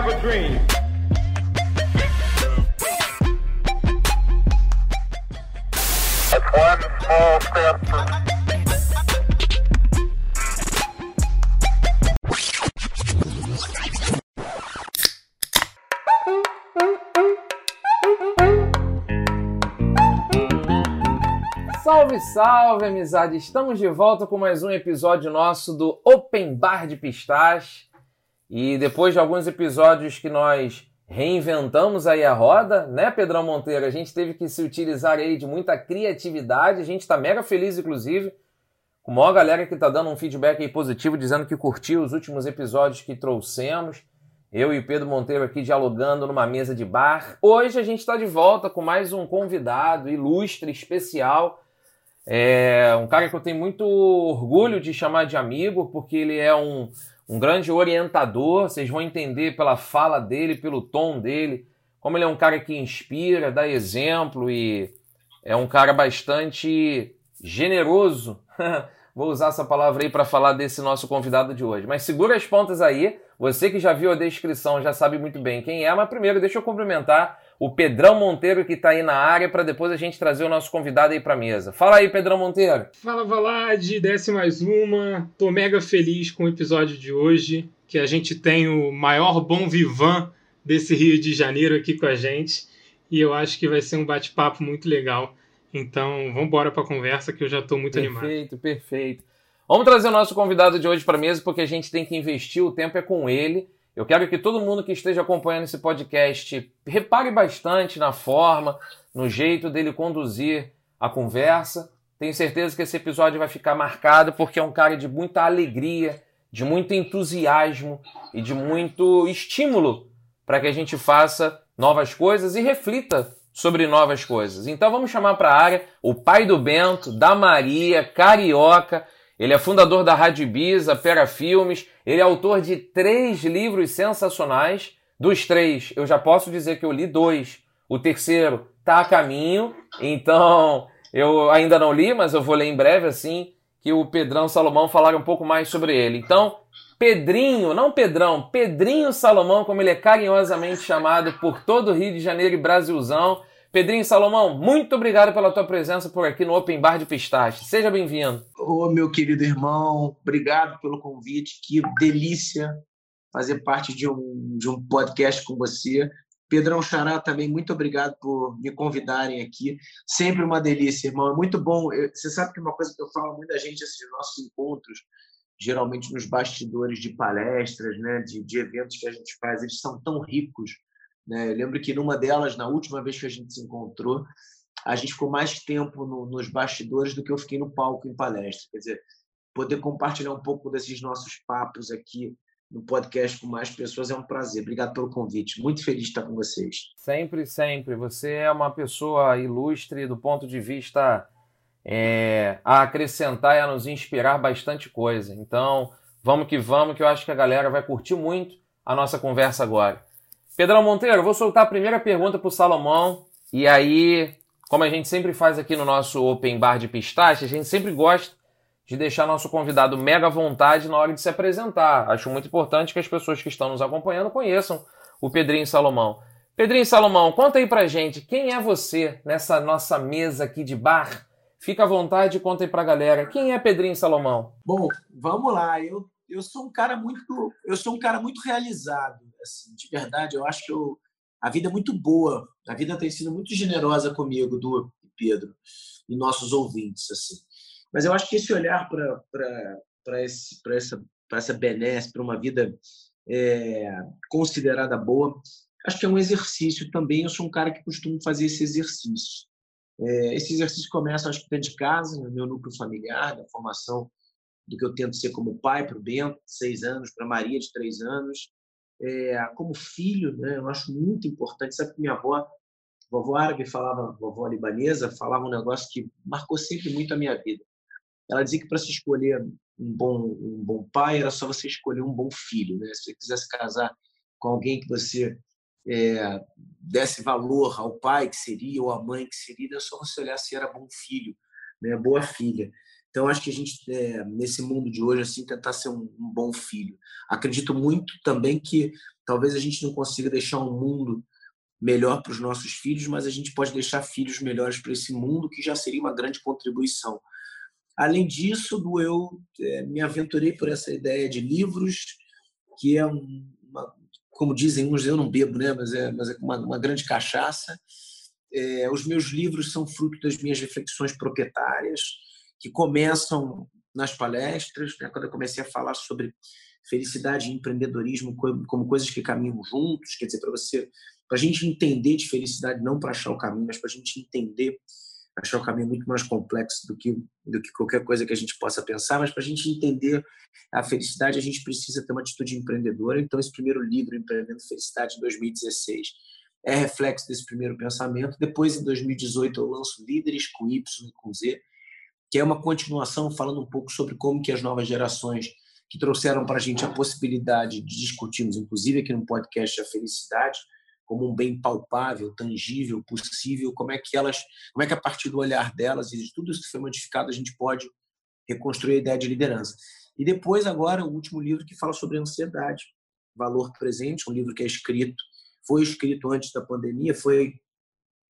have a dream. one small step for Salve, salve, amizade! Estamos de volta com mais um episódio nosso do Open Bar de Pistache. E depois de alguns episódios que nós reinventamos aí a roda, né, Pedrão Monteiro? A gente teve que se utilizar aí de muita criatividade. A gente está mega feliz, inclusive, com a maior galera que está dando um feedback aí positivo, dizendo que curtiu os últimos episódios que trouxemos. Eu e Pedro Monteiro aqui dialogando numa mesa de bar. Hoje a gente está de volta com mais um convidado ilustre, especial é um cara que eu tenho muito orgulho de chamar de amigo, porque ele é um, um grande orientador. Vocês vão entender pela fala dele, pelo tom dele, como ele é um cara que inspira, dá exemplo e é um cara bastante generoso. Vou usar essa palavra aí para falar desse nosso convidado de hoje. Mas segura as pontas aí. Você que já viu a descrição já sabe muito bem quem é, mas primeiro deixa eu cumprimentar o Pedrão Monteiro que está aí na área para depois a gente trazer o nosso convidado aí para mesa. Fala aí, Pedrão Monteiro. Fala, Valade, desce mais uma. Tô mega feliz com o episódio de hoje, que a gente tem o maior bom vivan desse Rio de Janeiro aqui com a gente, e eu acho que vai ser um bate-papo muito legal. Então, vamos embora para a conversa que eu já estou muito perfeito, animado. Perfeito, perfeito. Vamos trazer o nosso convidado de hoje para mesa porque a gente tem que investir, o tempo é com ele. Eu quero que todo mundo que esteja acompanhando esse podcast repare bastante na forma, no jeito dele conduzir a conversa. Tenho certeza que esse episódio vai ficar marcado porque é um cara de muita alegria, de muito entusiasmo e de muito estímulo para que a gente faça novas coisas e reflita sobre novas coisas. Então vamos chamar para a área o pai do Bento, da Maria, carioca. Ele é fundador da Rádio Ibiza, Pera Filmes, ele é autor de três livros sensacionais. Dos três, eu já posso dizer que eu li dois. O terceiro está a caminho, então eu ainda não li, mas eu vou ler em breve, assim, que o Pedrão Salomão falar um pouco mais sobre ele. Então, Pedrinho, não Pedrão, Pedrinho Salomão, como ele é carinhosamente chamado por todo o Rio de Janeiro e Brasilzão. Pedrinho Salomão, muito obrigado pela tua presença por aqui no Open Bar de Pistache. Seja bem-vindo. Ô, meu querido irmão, obrigado pelo convite. Que delícia fazer parte de um, de um podcast com você. Pedrão Xará também, muito obrigado por me convidarem aqui. Sempre uma delícia, irmão. É muito bom. Você sabe que uma coisa que eu falo muita gente, esses nossos encontros, geralmente nos bastidores de palestras, né, de, de eventos que a gente faz, eles são tão ricos né? Eu lembro que numa delas, na última vez que a gente se encontrou, a gente ficou mais tempo no, nos bastidores do que eu fiquei no palco em palestra. Quer dizer, poder compartilhar um pouco desses nossos papos aqui no podcast com mais pessoas é um prazer. Obrigado pelo convite. Muito feliz de estar com vocês. Sempre, sempre. Você é uma pessoa ilustre do ponto de vista é, a acrescentar e a nos inspirar bastante coisa. Então, vamos que vamos, que eu acho que a galera vai curtir muito a nossa conversa agora. Pedrão Monteiro, vou soltar a primeira pergunta para o Salomão. E aí, como a gente sempre faz aqui no nosso Open Bar de Pistache, a gente sempre gosta de deixar nosso convidado mega à vontade na hora de se apresentar. Acho muito importante que as pessoas que estão nos acompanhando conheçam o Pedrinho Salomão. Pedrinho Salomão, conta aí pra gente, quem é você nessa nossa mesa aqui de bar? Fica à vontade e conta aí pra galera. Quem é Pedrinho Salomão? Bom, vamos lá. Eu, eu sou um cara muito eu sou um cara muito realizado assim, de verdade, eu acho que eu, a vida é muito boa. A vida tem sido muito generosa comigo, do Pedro, e nossos ouvintes. assim. Mas eu acho que esse olhar para essa, essa benesse, para uma vida é, considerada boa, acho que é um exercício também. Eu sou um cara que costumo fazer esse exercício. É, esse exercício começa, acho que dentro de casa, no meu núcleo familiar, da formação do que eu tento ser como pai para o Bento, seis anos, para Maria, de três anos, é, como filho, né, eu acho muito importante. Sabe que minha avó, vovó árabe falava, vovó libanesa, falava um negócio que marcou sempre muito a minha vida. Ela dizia que para se escolher um bom, um bom pai era só você escolher um bom filho. Né? Se você quisesse casar com alguém que você é, desse valor ao pai que seria ou à mãe que seria, era só você olhar se era bom filho, né? boa filha. Então, acho que a gente, é, nesse mundo de hoje, assim, tentar ser um, um, bom filho. Acredito muito também que talvez a gente não consiga deixar um mundo melhor para os nossos filhos, mas a gente pode deixar filhos melhores para esse mundo, que já seria uma grande contribuição. Além disso, eu é, me aventurei por essa ideia de livros, que é uma, como dizem uns, eu não bebo, né? mas é, mas é uma, uma grande cachaça. É, os meus livros são fruto das minhas reflexões proprietárias, que começam nas palestras, né? quando eu comecei a falar sobre felicidade e empreendedorismo como coisas que caminham juntos, quer dizer, para você para a gente entender de felicidade, não para achar o caminho, mas para a gente entender, achar o caminho é muito mais complexo do que, do que qualquer coisa que a gente possa pensar, mas para a gente entender a felicidade, a gente precisa ter uma atitude empreendedora. Então, esse primeiro livro, Empreendendo Felicidade, de 2016, é reflexo desse primeiro pensamento. Depois, em 2018, eu lanço Líderes com Y e com Z, que é uma continuação falando um pouco sobre como que as novas gerações que trouxeram para a gente a possibilidade de discutirmos, inclusive aqui no podcast, a felicidade, como um bem palpável, tangível, possível, como é que elas, como é que a partir do olhar delas e de tudo isso que foi modificado a gente pode reconstruir a ideia de liderança. E depois agora o último livro que fala sobre ansiedade, valor presente, um livro que é escrito, foi escrito antes da pandemia, foi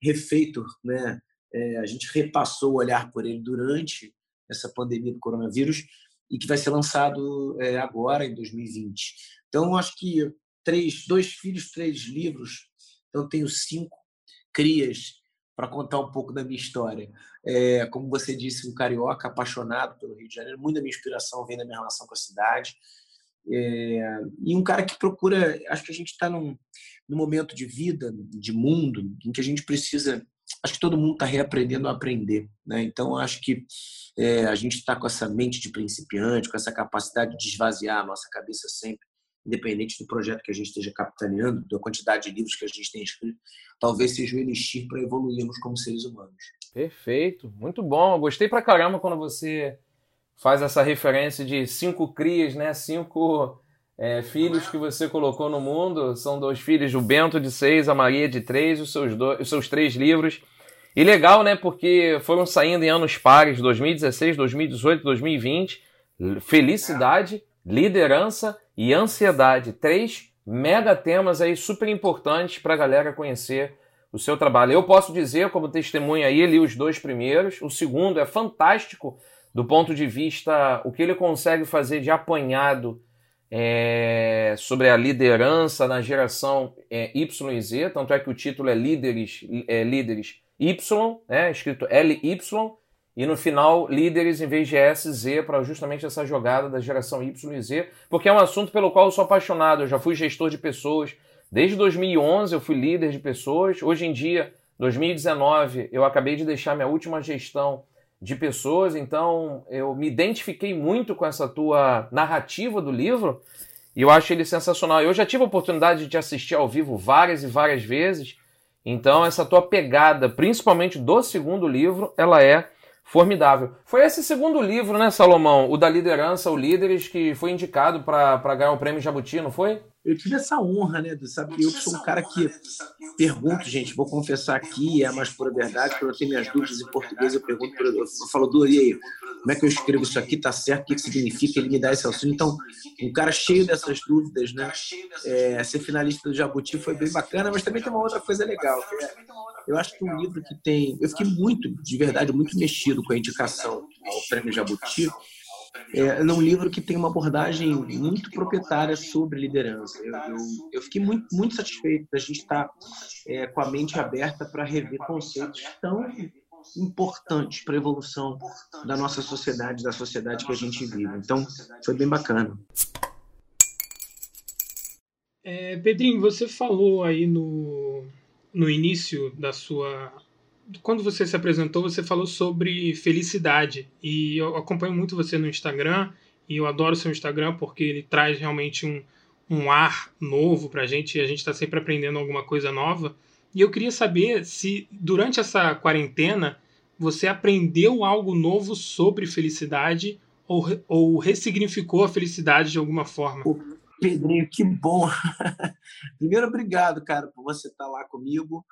refeito, né? É, a gente repassou o olhar por ele durante essa pandemia do coronavírus e que vai ser lançado é, agora em 2020. Então acho que três, dois filhos, três livros então, tenho cinco crias para contar um pouco da minha história. É, como você disse, um carioca apaixonado pelo Rio de Janeiro, muita minha inspiração vem da minha relação com a cidade. É, e um cara que procura. Acho que a gente está num, num momento de vida, de mundo, em que a gente precisa. Acho que todo mundo está reaprendendo a aprender. Né? Então, acho que é, a gente está com essa mente de principiante, com essa capacidade de esvaziar a nossa cabeça sempre independente do projeto que a gente esteja capitaneando, da quantidade de livros que a gente tem escrito, talvez seja o elixir para evoluirmos como seres humanos. Perfeito, muito bom. Eu gostei pra caramba quando você faz essa referência de cinco crias, né? Cinco é, filhos que você colocou no mundo. São dois filhos, o Bento de seis, a Maria de três, os seus, dois, os seus três livros. E legal, né? Porque foram saindo em anos pares, 2016, 2018, 2020. Felicidade, liderança e ansiedade. Três mega temas aí super importantes para a galera conhecer o seu trabalho. Eu posso dizer, como testemunha aí, li os dois primeiros. O segundo é fantástico do ponto de vista o que ele consegue fazer de apanhado é, sobre a liderança na geração é, Y e Z. Tanto é que o título é Líderes, é, Líderes Y, né, escrito LY e no final líderes em vez de S, Z, para justamente essa jogada da geração Y e Z, porque é um assunto pelo qual eu sou apaixonado. Eu já fui gestor de pessoas. Desde 2011 eu fui líder de pessoas. Hoje em dia, 2019, eu acabei de deixar minha última gestão de pessoas, então eu me identifiquei muito com essa tua narrativa do livro e eu acho ele sensacional. Eu já tive a oportunidade de te assistir ao vivo várias e várias vezes, então essa tua pegada, principalmente do segundo livro, ela é formidável. Foi esse segundo livro, né, Salomão? O da liderança, o Líderes, que foi indicado para ganhar o prêmio Jabuti, não foi? Eu tive essa honra, né? Sabe que eu sou um cara que pergunto, gente, vou confessar aqui, é a mais pura verdade, quando eu tenho minhas dúvidas em português, eu pergunto, eu falo, e aí, como é que eu escrevo isso aqui? Tá certo? O que, que significa? Ele me dá esse auxílio. Então, um cara cheio dessas dúvidas, né? É, ser finalista do Jabuti foi bem bacana, mas também tem uma outra coisa legal, que é eu acho que um livro que tem. Eu fiquei muito, de verdade, muito mexido com a indicação ao Prêmio Jabuti. É, é um livro que tem uma abordagem muito proprietária sobre liderança. Eu, eu, eu fiquei muito, muito satisfeito da gente estar é, com a mente aberta para rever conceitos tão importantes para a evolução da nossa sociedade, da sociedade que a gente vive. Então, foi bem bacana. É, Pedrinho, você falou aí no, no início da sua. Quando você se apresentou, você falou sobre felicidade. E eu acompanho muito você no Instagram. E eu adoro seu Instagram porque ele traz realmente um, um ar novo pra gente. E a gente está sempre aprendendo alguma coisa nova. E eu queria saber se, durante essa quarentena, você aprendeu algo novo sobre felicidade ou, ou ressignificou a felicidade de alguma forma. Pedrinho, que bom. Primeiro, obrigado, cara, por você estar lá comigo.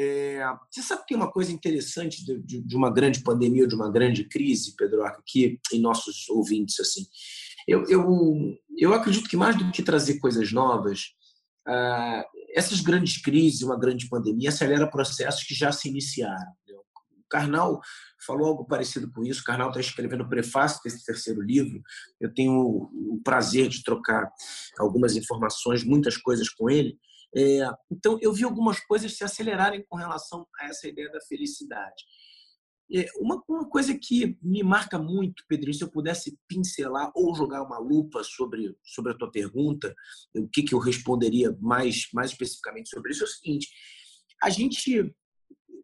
É, você sabe que tem uma coisa interessante de, de, de, uma grande pandemia ou de uma grande crise, Pedro, aqui em nossos ouvintes, assim. Eu, eu, eu acredito que mais do que trazer coisas novas, ah, essas grandes crises, uma grande pandemia, acelera processos que já se iniciaram. O Karnal falou algo parecido com isso. O Karnal está escrevendo o prefácio desse terceiro livro. Eu tenho o prazer de trocar algumas informações, muitas coisas com ele. É, então, eu vi algumas coisas se acelerarem com relação a essa ideia da felicidade. É, uma, uma coisa que me marca muito, Pedrinho, se eu pudesse pincelar ou jogar uma lupa sobre, sobre a tua pergunta, o que, que eu responderia mais, mais especificamente sobre isso, é o seguinte: a gente,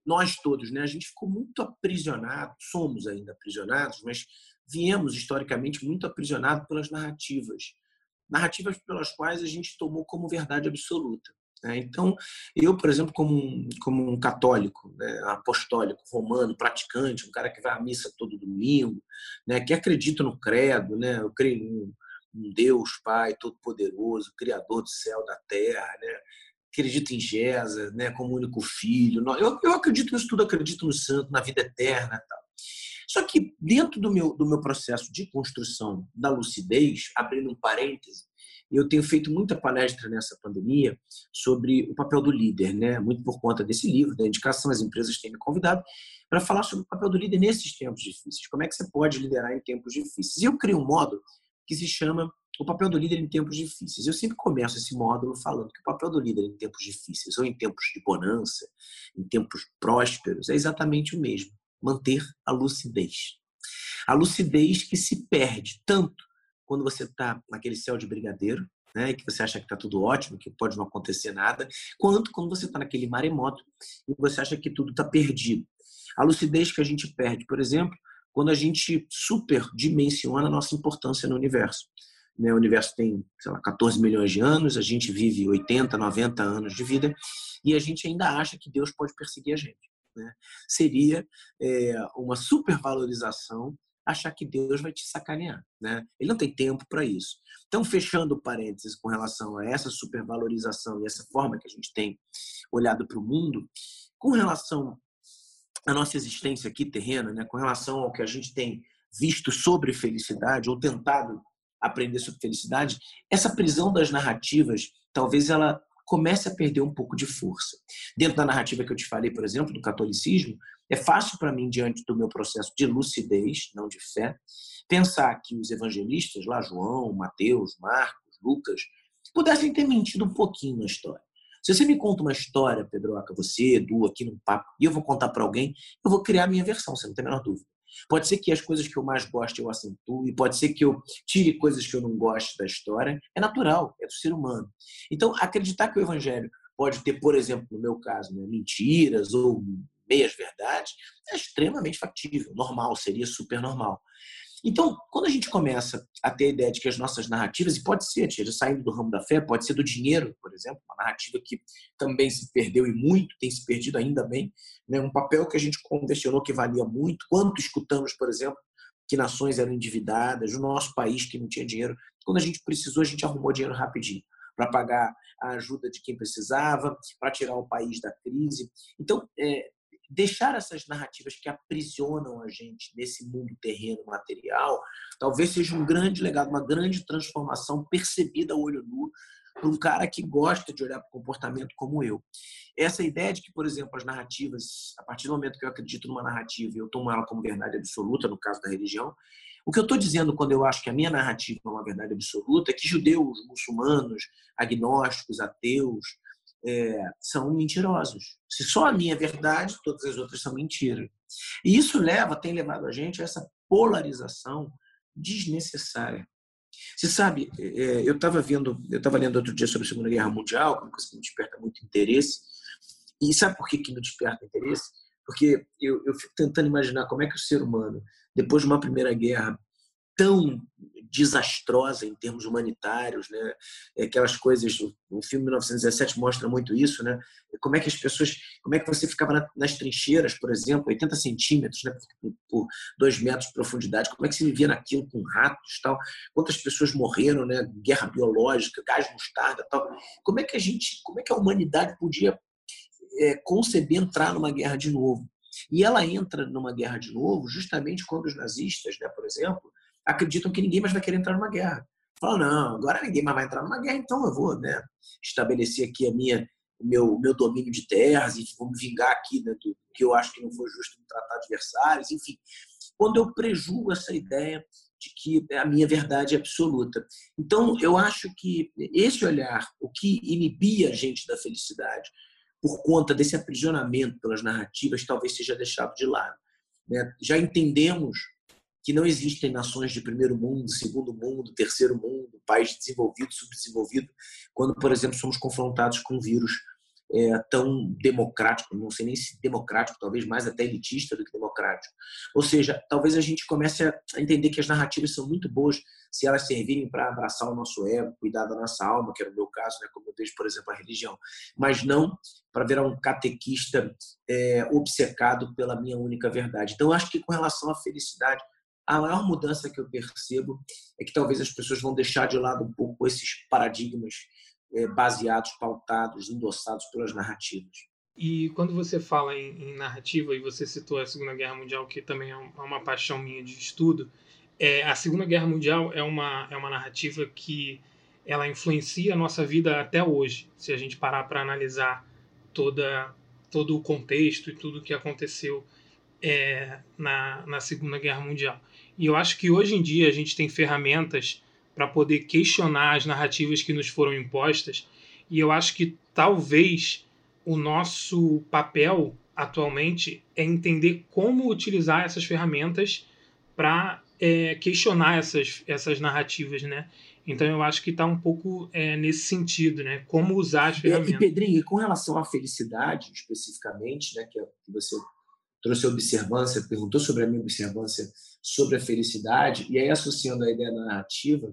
nós todos, né, a gente ficou muito aprisionado, somos ainda aprisionados, mas viemos historicamente muito aprisionados pelas narrativas narrativas pelas quais a gente tomou como verdade absoluta. Né? Então, eu, por exemplo, como um, como um católico, né, apostólico, romano, praticante, um cara que vai à missa todo domingo, né, que acredita no credo, né, eu creio em um Deus Pai Todo-Poderoso, Criador do céu da terra, né, acredito em Jesus, né, como único filho. Eu, eu acredito nisso tudo, acredito no santo, na vida eterna tal. Só que dentro do meu, do meu processo de construção da lucidez, abrindo um parêntese, eu tenho feito muita palestra nessa pandemia sobre o papel do líder, né? muito por conta desse livro, da indicação, as empresas têm me convidado para falar sobre o papel do líder nesses tempos difíceis. Como é que você pode liderar em tempos difíceis? E eu criei um módulo que se chama o papel do líder em tempos difíceis. Eu sempre começo esse módulo falando que o papel do líder em tempos difíceis, ou em tempos de bonança, em tempos prósperos, é exatamente o mesmo manter a lucidez. A lucidez que se perde tanto quando você está naquele céu de brigadeiro, né, que você acha que está tudo ótimo, que pode não acontecer nada, quanto quando você está naquele maremoto e você acha que tudo está perdido. A lucidez que a gente perde, por exemplo, quando a gente superdimensiona a nossa importância no universo. Né, o universo tem, sei lá, 14 milhões de anos, a gente vive 80, 90 anos de vida e a gente ainda acha que Deus pode perseguir a gente. Né? Seria é, uma supervalorização achar que Deus vai te sacanear. Né? Ele não tem tempo para isso. Então, fechando parênteses com relação a essa supervalorização e essa forma que a gente tem olhado para o mundo, com relação à nossa existência aqui terrena, né? com relação ao que a gente tem visto sobre felicidade ou tentado aprender sobre felicidade, essa prisão das narrativas, talvez ela comece a perder um pouco de força. Dentro da narrativa que eu te falei, por exemplo, do catolicismo, é fácil para mim, diante do meu processo de lucidez, não de fé, pensar que os evangelistas, lá João, Mateus, Marcos, Lucas, pudessem ter mentido um pouquinho na história. Se você me conta uma história, Pedroca, você, Edu, aqui no papo, e eu vou contar para alguém, eu vou criar a minha versão, você não tem a menor dúvida. Pode ser que as coisas que eu mais gosto eu acentue, pode ser que eu tire coisas que eu não gosto da história. É natural, é do ser humano. Então, acreditar que o evangelho pode ter, por exemplo, no meu caso, né, mentiras ou meias verdades, é extremamente factível, normal, seria super normal. Então, quando a gente começa a ter a ideia de que as nossas narrativas, e pode ser, seja saindo do ramo da fé, pode ser do dinheiro, por exemplo, uma narrativa que também se perdeu e muito, tem se perdido ainda bem, né? um papel que a gente convencionou que valia muito, quanto escutamos, por exemplo, que nações eram endividadas, o nosso país que não tinha dinheiro. Quando a gente precisou, a gente arrumou dinheiro rapidinho para pagar a ajuda de quem precisava, para tirar o país da crise. Então, é, deixar essas narrativas que aprisionam a gente nesse mundo terreno material, talvez seja um grande legado, uma grande transformação percebida a olho nu por um cara que gosta de olhar para o comportamento como eu. Essa ideia de que, por exemplo, as narrativas, a partir do momento que eu acredito numa narrativa e eu tomo ela como verdade absoluta, no caso da religião, o que eu estou dizendo quando eu acho que a minha narrativa é uma verdade absoluta é que judeus, muçulmanos, agnósticos, ateus, é, são mentirosos. Se só a minha é verdade, todas as outras são mentira. E isso leva, tem levado a gente a essa polarização desnecessária. Você sabe, é, eu estava vendo, eu estava lendo outro dia sobre a Segunda Guerra Mundial, uma coisa que me desperta muito interesse. E sabe por que, que me desperta interesse? Porque eu, eu fico tentando imaginar como é que o ser humano, depois de uma primeira guerra tão desastrosa em termos humanitários, né? É aquelas coisas, o filme 1917 mostra muito isso, né? Como é que as pessoas, como é que você ficava nas trincheiras, por exemplo, 80 centímetros, né? Por dois metros de profundidade, como é que se vivia naquilo com ratos, tal? Quantas pessoas morreram, né? Guerra biológica, gás mostarda, tal? Como é que a gente, como é que a humanidade podia é, conceber entrar numa guerra de novo. E ela entra numa guerra de novo justamente quando os nazistas, né, por exemplo, acreditam que ninguém mais vai querer entrar numa guerra. Falam, não, agora ninguém mais vai entrar numa guerra, então eu vou né, estabelecer aqui a minha, o meu, meu domínio de terras e vou me vingar aqui né, do que eu acho que não foi justo me tratar adversários, enfim. Quando eu prejugo essa ideia de que a minha verdade é absoluta. Então, eu acho que esse olhar, o que inibia a gente da felicidade, por conta desse aprisionamento pelas narrativas, talvez seja deixado de lado. Né? Já entendemos que não existem nações de primeiro mundo, segundo mundo, terceiro mundo, país desenvolvido, subdesenvolvido, quando, por exemplo, somos confrontados com um vírus é, tão democrático, não sei nem se democrático, talvez mais até elitista do que democrático. Ou seja, talvez a gente comece a entender que as narrativas são muito boas se elas servirem para abraçar o nosso ego, cuidar da nossa alma, que era o meu caso, né, como eu vejo, por exemplo, a religião, mas não para virar um catequista é, obcecado pela minha única verdade. Então, acho que com relação à felicidade, a maior mudança que eu percebo é que talvez as pessoas vão deixar de lado um pouco esses paradigmas é, baseados, pautados, endossados pelas narrativas. E quando você fala em, em, narrativa, e você citou a Segunda Guerra Mundial, que também é, é uma paixão minha de estudo, é, a Segunda Guerra Mundial é uma, é uma narrativa que ela influencia a nossa vida até hoje, se a gente parar para analisar toda, todo o contexto e tudo o que aconteceu é, na, na Segunda Guerra Mundial. E eu acho que hoje em dia a gente tem ferramentas para poder questionar as narrativas que nos foram impostas. E eu acho que talvez o nosso papel atualmente é entender como utilizar essas ferramentas para é, questionar essas, essas narrativas, né? Então eu acho que está um pouco é, nesse sentido, né? Como usar as ferramentas. E, Pedrinho, com relação à felicidade especificamente, né? Que, é, que você trouxe a observância, perguntou sobre a minha observância sobre a felicidade, e aí associando a ideia da narrativa,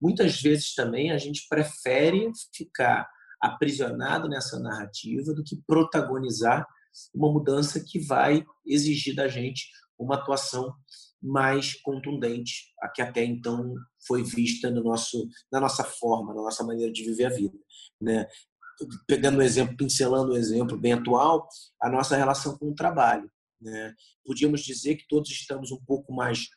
muitas vezes também a gente prefere ficar aprisionado nessa narrativa do que protagonizar uma mudança que vai exigir da gente uma atuação mais contundente, a que até então foi vista no nosso, na nossa forma, na nossa maneira de viver a vida. Né? Pegando um exemplo, pincelando um exemplo bem atual, a nossa relação com o trabalho. Né? Podíamos dizer que todos estamos um pouco mais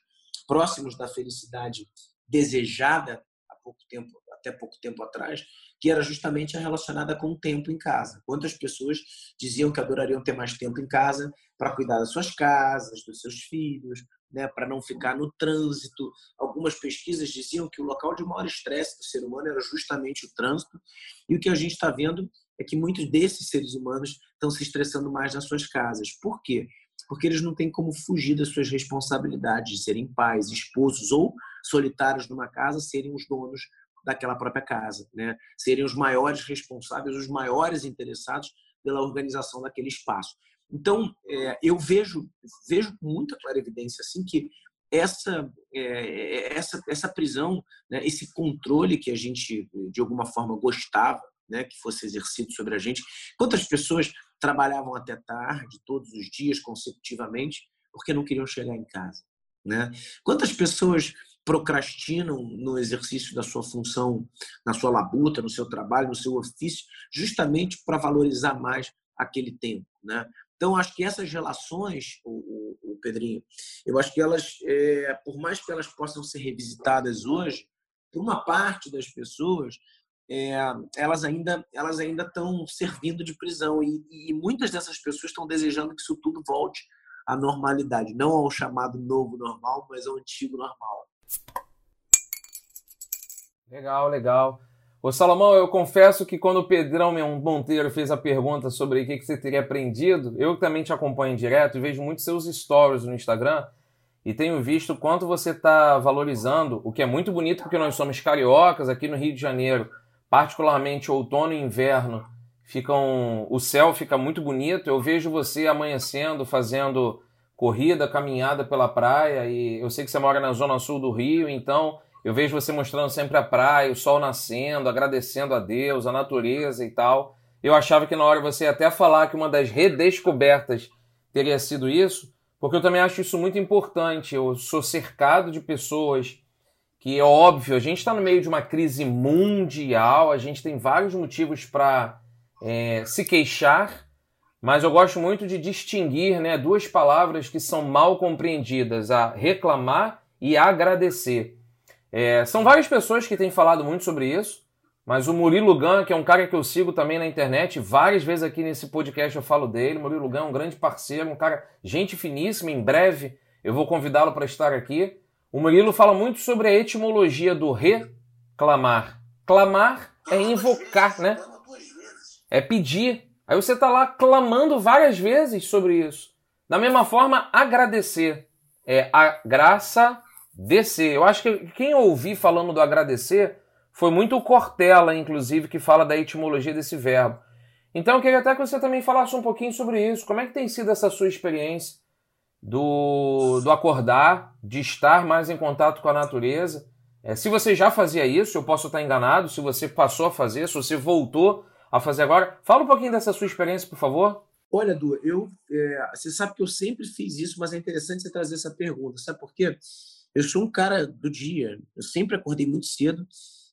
próximos da felicidade desejada há pouco tempo, até pouco tempo atrás, que era justamente a relacionada com o tempo em casa. Quantas pessoas diziam que adorariam ter mais tempo em casa para cuidar das suas casas, dos seus filhos, né, para não ficar no trânsito. Algumas pesquisas diziam que o local de maior estresse do ser humano era justamente o trânsito. E o que a gente está vendo é que muitos desses seres humanos estão se estressando mais nas suas casas. Por quê? Porque eles não têm como fugir das suas responsabilidades de serem pais, esposos ou solitários numa casa, serem os donos daquela própria casa, né? serem os maiores responsáveis, os maiores interessados pela organização daquele espaço. Então, é, eu vejo, vejo com muita clarividência assim, que essa, é, essa, essa prisão, né, esse controle que a gente, de alguma forma, gostava né, que fosse exercido sobre a gente, quantas pessoas trabalhavam até tarde, todos os dias, consecutivamente, porque não queriam chegar em casa. Né? Quantas pessoas procrastinam no exercício da sua função, na sua labuta, no seu trabalho, no seu ofício, justamente para valorizar mais aquele tempo. Né? Então, acho que essas relações, o, o, o Pedrinho, eu acho que elas, é, por mais que elas possam ser revisitadas hoje, por uma parte das pessoas, é, elas ainda elas ainda estão servindo de prisão e, e, muitas dessas pessoas estão desejando que isso tudo volte à normalidade, não ao chamado novo normal, mas ao antigo normal. Legal, legal. Ô Salomão, eu confesso que quando o Pedrão Monteiro fez a pergunta sobre o que você teria aprendido, eu também te acompanho direto e vejo muitos seus stories no Instagram e tenho visto quanto você está valorizando, o que é muito bonito porque nós somos cariocas aqui no Rio de Janeiro particularmente outono e inverno, ficam, o céu fica muito bonito. Eu vejo você amanhecendo, fazendo corrida, caminhada pela praia, e eu sei que você mora na zona sul do Rio, então eu vejo você mostrando sempre a praia, o sol nascendo, agradecendo a Deus, a natureza e tal. Eu achava que na hora você ia até falar que uma das redescobertas teria sido isso, porque eu também acho isso muito importante. Eu sou cercado de pessoas que é óbvio, a gente está no meio de uma crise mundial, a gente tem vários motivos para é, se queixar, mas eu gosto muito de distinguir né, duas palavras que são mal compreendidas: a reclamar e agradecer. É, são várias pessoas que têm falado muito sobre isso, mas o Murilo Gun, que é um cara que eu sigo também na internet, várias vezes aqui nesse podcast eu falo dele. Murilo Gun é um grande parceiro, um cara, gente finíssima. Em breve eu vou convidá-lo para estar aqui. O Murilo fala muito sobre a etimologia do reclamar. Clamar é invocar, né? É pedir. Aí você está lá clamando várias vezes sobre isso. Da mesma forma, agradecer. É a graça descer. Eu acho que quem ouvi falando do agradecer foi muito o Cortella, inclusive, que fala da etimologia desse verbo. Então eu queria até que você também falasse um pouquinho sobre isso. Como é que tem sido essa sua experiência do, do acordar, de estar mais em contato com a natureza? É, se você já fazia isso, eu posso estar enganado. Se você passou a fazer, se você voltou a fazer agora, fala um pouquinho dessa sua experiência, por favor. Olha, Du, eu, é, você sabe que eu sempre fiz isso, mas é interessante você trazer essa pergunta. Sabe por quê? Eu sou um cara do dia. Eu sempre acordei muito cedo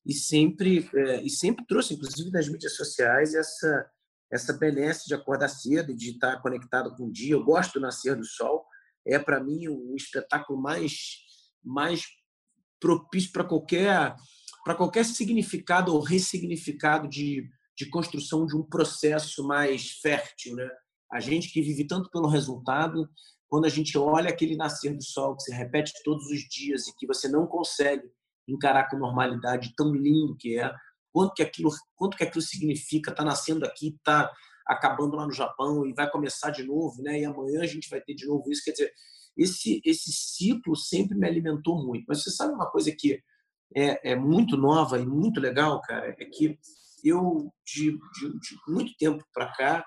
e sempre é, e sempre trouxe, inclusive nas mídias sociais, essa essa benesse de acordar cedo de estar conectado com o dia. Eu gosto do nascer do sol. É para mim o espetáculo mais mais propício para qualquer para qualquer significado ou ressignificado de, de construção de um processo mais fértil, né? A gente que vive tanto pelo resultado, quando a gente olha aquele nascer do sol que se repete todos os dias e que você não consegue encarar com normalidade, tão lindo que é, quanto que aquilo, quanto que aquilo significa, está nascendo aqui, está acabando lá no Japão e vai começar de novo, né? E amanhã a gente vai ter de novo isso, quer dizer, esse esse ciclo sempre me alimentou muito. Mas você sabe uma coisa que é, é muito nova e muito legal, cara, é que eu de, de, de muito tempo para cá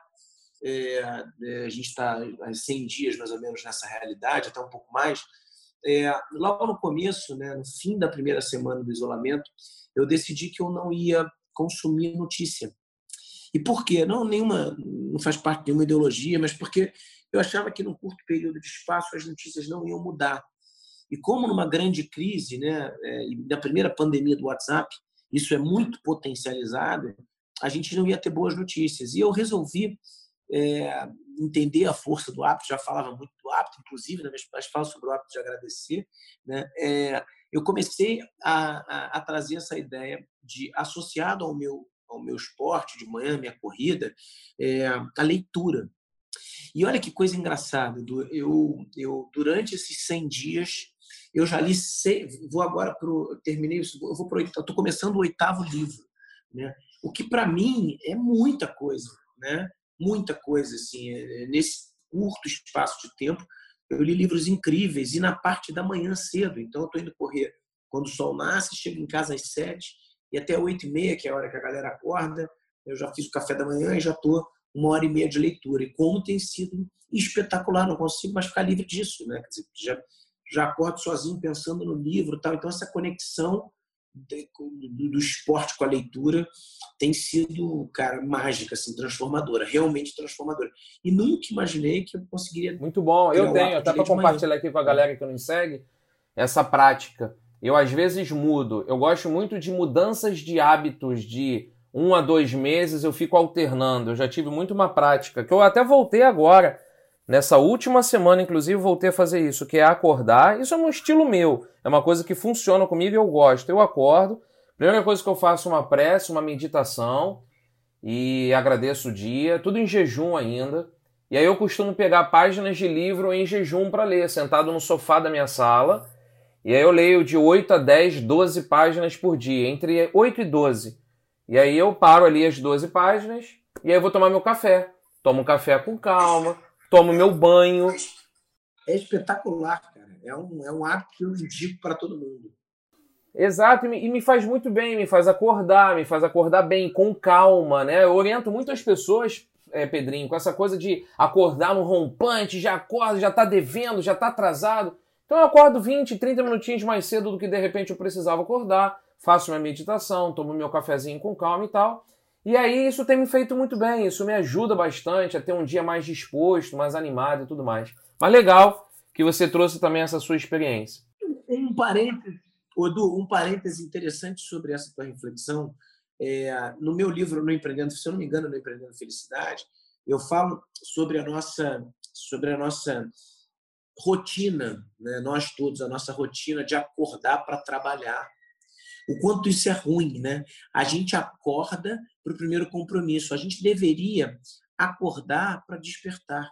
é, é, a gente está há 100 dias mais ou menos nessa realidade, até um pouco mais, é, logo no começo, né, no fim da primeira semana do isolamento, eu decidi que eu não ia consumir notícia. E por quê? Não nenhuma, não faz parte de nenhuma ideologia, mas porque eu achava que num curto período de espaço as notícias não iam mudar. E como numa grande crise, né, é, na primeira pandemia do WhatsApp, isso é muito potencializado, a gente não ia ter boas notícias. E eu resolvi é, entender a força do hábito, já falava muito do hábito, inclusive, nas minhas falas sobre o hábito de agradecer, né? É, eu comecei a, a, a, trazer essa ideia de, associado ao meu, ao meu esporte de manhã, minha corrida, é, a leitura. E olha que coisa engraçada, eu, eu durante esses 100 dias, eu já li, vou agora para terminei, eu vou pro, estou começando o oitavo livro, né? O que para mim é muita coisa, né? muita coisa assim é, é, nesse curto espaço de tempo. Eu li livros incríveis e na parte da manhã cedo. Então eu estou indo correr quando o sol nasce, chego em casa às sete e até oito e meia, que é a hora que a galera acorda, eu já fiz o café da manhã e já estou uma hora e meia de leitura. E como tem sido espetacular, não consigo mais ficar livre disso, né? Quer dizer, já, já acordo sozinho pensando no livro, tal. Então essa conexão do, esporte com a leitura tem sido, cara, mágica, assim, transformadora, realmente transformadora. E nunca imaginei que eu conseguiria. Muito bom, eu tenho, até para compartilhar aqui com a galera que não segue, essa prática. Eu às vezes mudo. Eu gosto muito de mudanças de hábitos de um a dois meses, eu fico alternando. Eu já tive muito uma prática, que eu até voltei agora Nessa última semana, inclusive, voltei a fazer isso, que é acordar. Isso é um estilo meu, é uma coisa que funciona comigo e eu gosto. Eu acordo, primeira coisa que eu faço é uma prece, uma meditação e agradeço o dia, tudo em jejum ainda. E aí eu costumo pegar páginas de livro em jejum para ler, sentado no sofá da minha sala. E aí eu leio de 8 a 10, 12 páginas por dia, entre 8 e 12. E aí eu paro ali as 12 páginas e aí eu vou tomar meu café. Tomo um café com calma, tomo meu banho. É espetacular, cara. É um, é um hábito que eu indico para todo mundo. Exato, e me, faz muito bem, me faz acordar, me faz acordar bem, com calma, né? Eu oriento muitas pessoas, é, Pedrinho, com essa coisa de acordar no rompante, já acorda, já tá devendo, já tá atrasado. Então eu acordo 20, 30 minutinhos mais cedo do que de repente eu precisava acordar, faço minha meditação, tomo meu cafezinho com calma e tal. E aí isso tem me feito muito bem, isso me ajuda bastante a ter um dia mais disposto, mais animado e tudo mais. Mas legal que você trouxe também essa sua experiência. Um parêntese, Odu, um parêntese interessante sobre essa tua reflexão. É, no meu livro No Empreendendo, se eu não me engano, No Empreendendo Felicidade, eu falo sobre a nossa, sobre a nossa rotina, né? nós todos, a nossa rotina de acordar para trabalhar. O quanto isso é ruim, né? A gente acorda para o primeiro compromisso. A gente deveria acordar para despertar.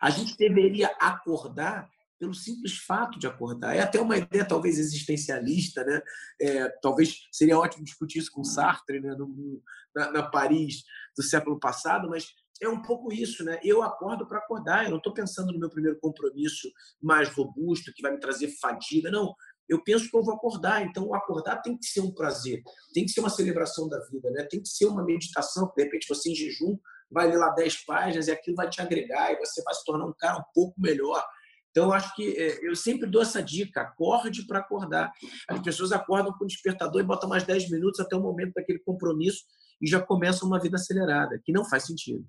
A gente deveria acordar pelo simples fato de acordar. É até uma ideia talvez existencialista, né? É, talvez seria ótimo discutir isso com Sartre, né? No, na, na, Paris do século passado, mas é um pouco isso, né? Eu acordo para acordar. Eu não estou pensando no meu primeiro compromisso mais robusto que vai me trazer fadiga, não. Eu penso que eu vou acordar. Então, acordar tem que ser um prazer, tem que ser uma celebração da vida, né? Tem que ser uma meditação. De repente, você em jejum vai ler lá 10 páginas e aquilo vai te agregar e você vai se tornar um cara um pouco melhor então, acho que é, eu sempre dou essa dica: acorde para acordar. As pessoas acordam com o despertador e botam mais 10 minutos até o momento daquele compromisso e já começam uma vida acelerada, que não faz sentido.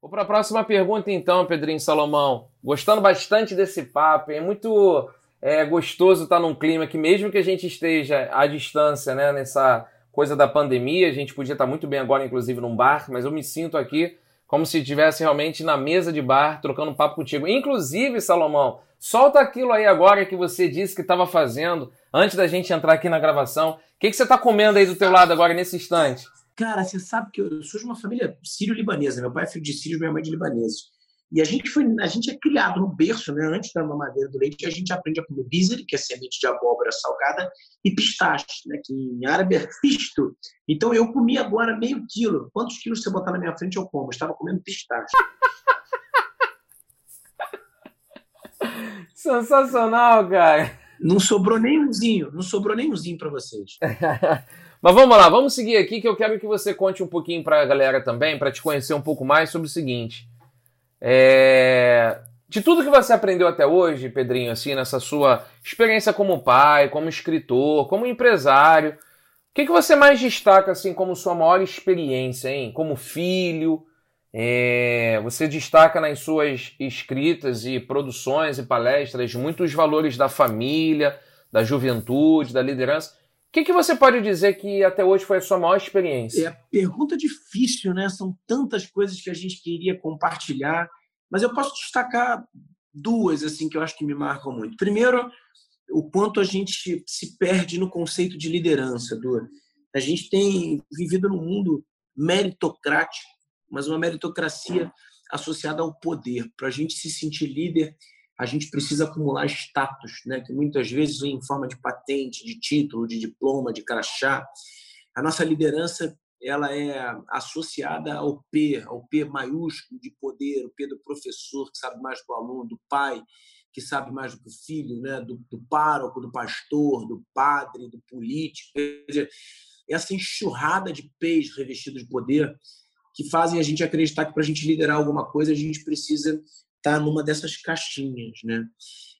Vou para a próxima pergunta, então, Pedrinho Salomão. Gostando bastante desse papo, é muito é, gostoso estar num clima que, mesmo que a gente esteja à distância, né, nessa coisa da pandemia, a gente podia estar muito bem agora, inclusive, num bar, mas eu me sinto aqui como se estivesse realmente na mesa de bar trocando papo contigo. Inclusive, Salomão, solta aquilo aí agora que você disse que estava fazendo antes da gente entrar aqui na gravação. O que, que você está comendo aí do teu lado agora nesse instante? Cara, você sabe que eu sou de uma família sírio-libanesa. Meu pai é filho de sírios, minha mãe é de libaneses. E a gente foi, a gente é criado no berço, né? Antes da mamadeira do leite, a gente aprende a comer bizeri, que é semente de abóbora salgada, e pistache, né? Que em árabe é fisto. Então eu comi agora meio quilo. Quantos quilos você botar na minha frente eu como? Eu estava comendo pistache. Sensacional, cara. Não sobrou nem umzinho, não sobrou nem umzinho para vocês. Mas vamos lá, vamos seguir aqui que eu quero que você conte um pouquinho para a galera também, para te conhecer um pouco mais sobre o seguinte. É... De tudo que você aprendeu até hoje, Pedrinho, assim, nessa sua experiência como pai, como escritor, como empresário, o que, que você mais destaca assim como sua maior experiência, hein? Como filho, é... você destaca nas suas escritas e produções e palestras muitos valores da família, da juventude, da liderança. O que, que você pode dizer que até hoje foi a sua maior experiência? É pergunta difícil, né? São tantas coisas que a gente queria compartilhar, mas eu posso destacar duas assim que eu acho que me marcam muito. Primeiro, o quanto a gente se perde no conceito de liderança, do a gente tem vivido num mundo meritocrático, mas uma meritocracia associada ao poder. Para a gente se sentir líder, a gente precisa acumular status, né? que muitas vezes vem em forma de patente, de título, de diploma, de crachá. A nossa liderança ela é associada ao P, ao P maiúsculo de poder, o P do professor que sabe mais do aluno, do pai que sabe mais do que o filho, né? do, do pároco, do pastor, do padre, do político. Quer dizer, essa enxurrada de P's revestidos de poder que fazem a gente acreditar que para a gente liderar alguma coisa a gente precisa está numa dessas caixinhas, né?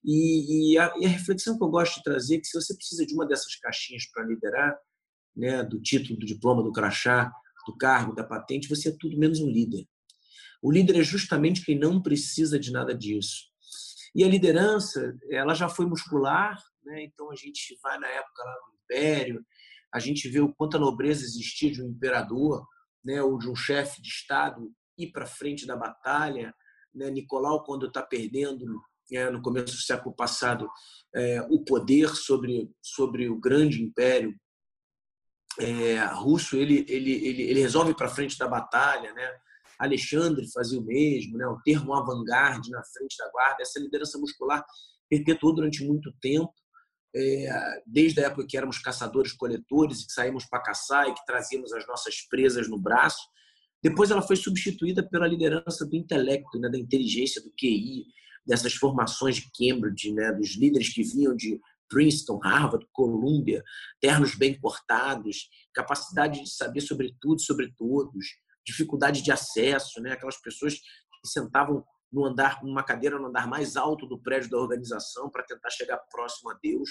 E, e, a, e, a, reflexão que eu gosto de trazer é que se você precisa de uma dessas caixinhas para liderar, né, do título, do diploma, do crachá, do cargo, da patente, você é tudo menos um líder. O líder é justamente quem não precisa de nada disso. E a liderança, ela já foi muscular, né? Então a gente vai na época lá do Império, a gente vê o quanto a nobreza existia de um imperador, né, ou de um chefe de estado ir para frente da batalha, né? Nicolau, quando está perdendo é, no começo do século passado é, o poder sobre, sobre o grande império é, russo, ele, ele, ele, ele resolve para frente da batalha, né? Alexandre fazia o mesmo, né? o termo avant-garde na frente da guarda, essa liderança muscular perpetuou durante muito tempo, é, desde a época que éramos caçadores-coletores que saímos para caçar e que trazíamos as nossas presas no braço, depois ela foi substituída pela liderança do intelecto, né, da inteligência, do QI, dessas formações de Cambridge, né, dos líderes que vinham de Princeton, Harvard, Columbia, ternos bem cortados, capacidade de saber sobre tudo, sobre todos, dificuldade de acesso, né, aquelas pessoas que sentavam no andar, numa cadeira no andar mais alto do prédio da organização para tentar chegar próximo a Deus.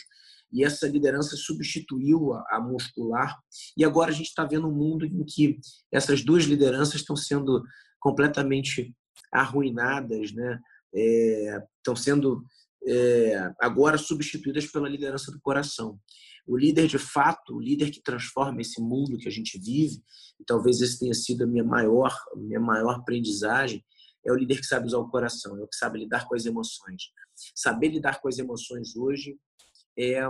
E essa liderança substituiu a, a muscular. E agora a gente está vendo um mundo em que essas duas lideranças estão sendo completamente arruinadas, né? É, estão sendo é, agora substituídas pela liderança do coração. O líder de fato, o líder que transforma esse mundo que a gente vive, e talvez esse tenha sido a minha maior, minha maior aprendizagem, é o líder que sabe usar o coração, é o que sabe lidar com as emoções. Saber lidar com as emoções hoje é,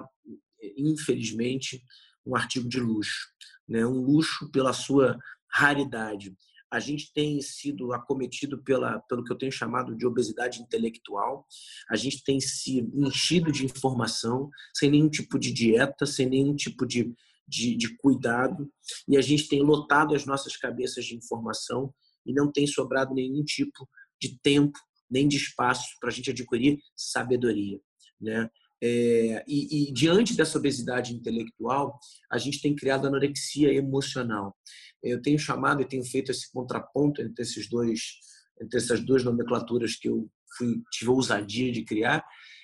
infelizmente, um artigo de luxo, né? um luxo pela sua raridade. A gente tem sido acometido pela, pelo que eu tenho chamado de obesidade intelectual. A gente tem se enchido de informação, sem nenhum tipo de dieta, sem nenhum tipo de, de, de cuidado. E a gente tem lotado as nossas cabeças de informação e não tem sobrado nenhum tipo de tempo, nem de espaço para a gente adquirir sabedoria. Né? É, e, e, diante dessa obesidade intelectual, a gente tem criado anorexia emocional. Eu tenho chamado e tenho feito esse contraponto entre esses dois, entre essas duas nomenclaturas que eu fui, tive a ousadia de criar,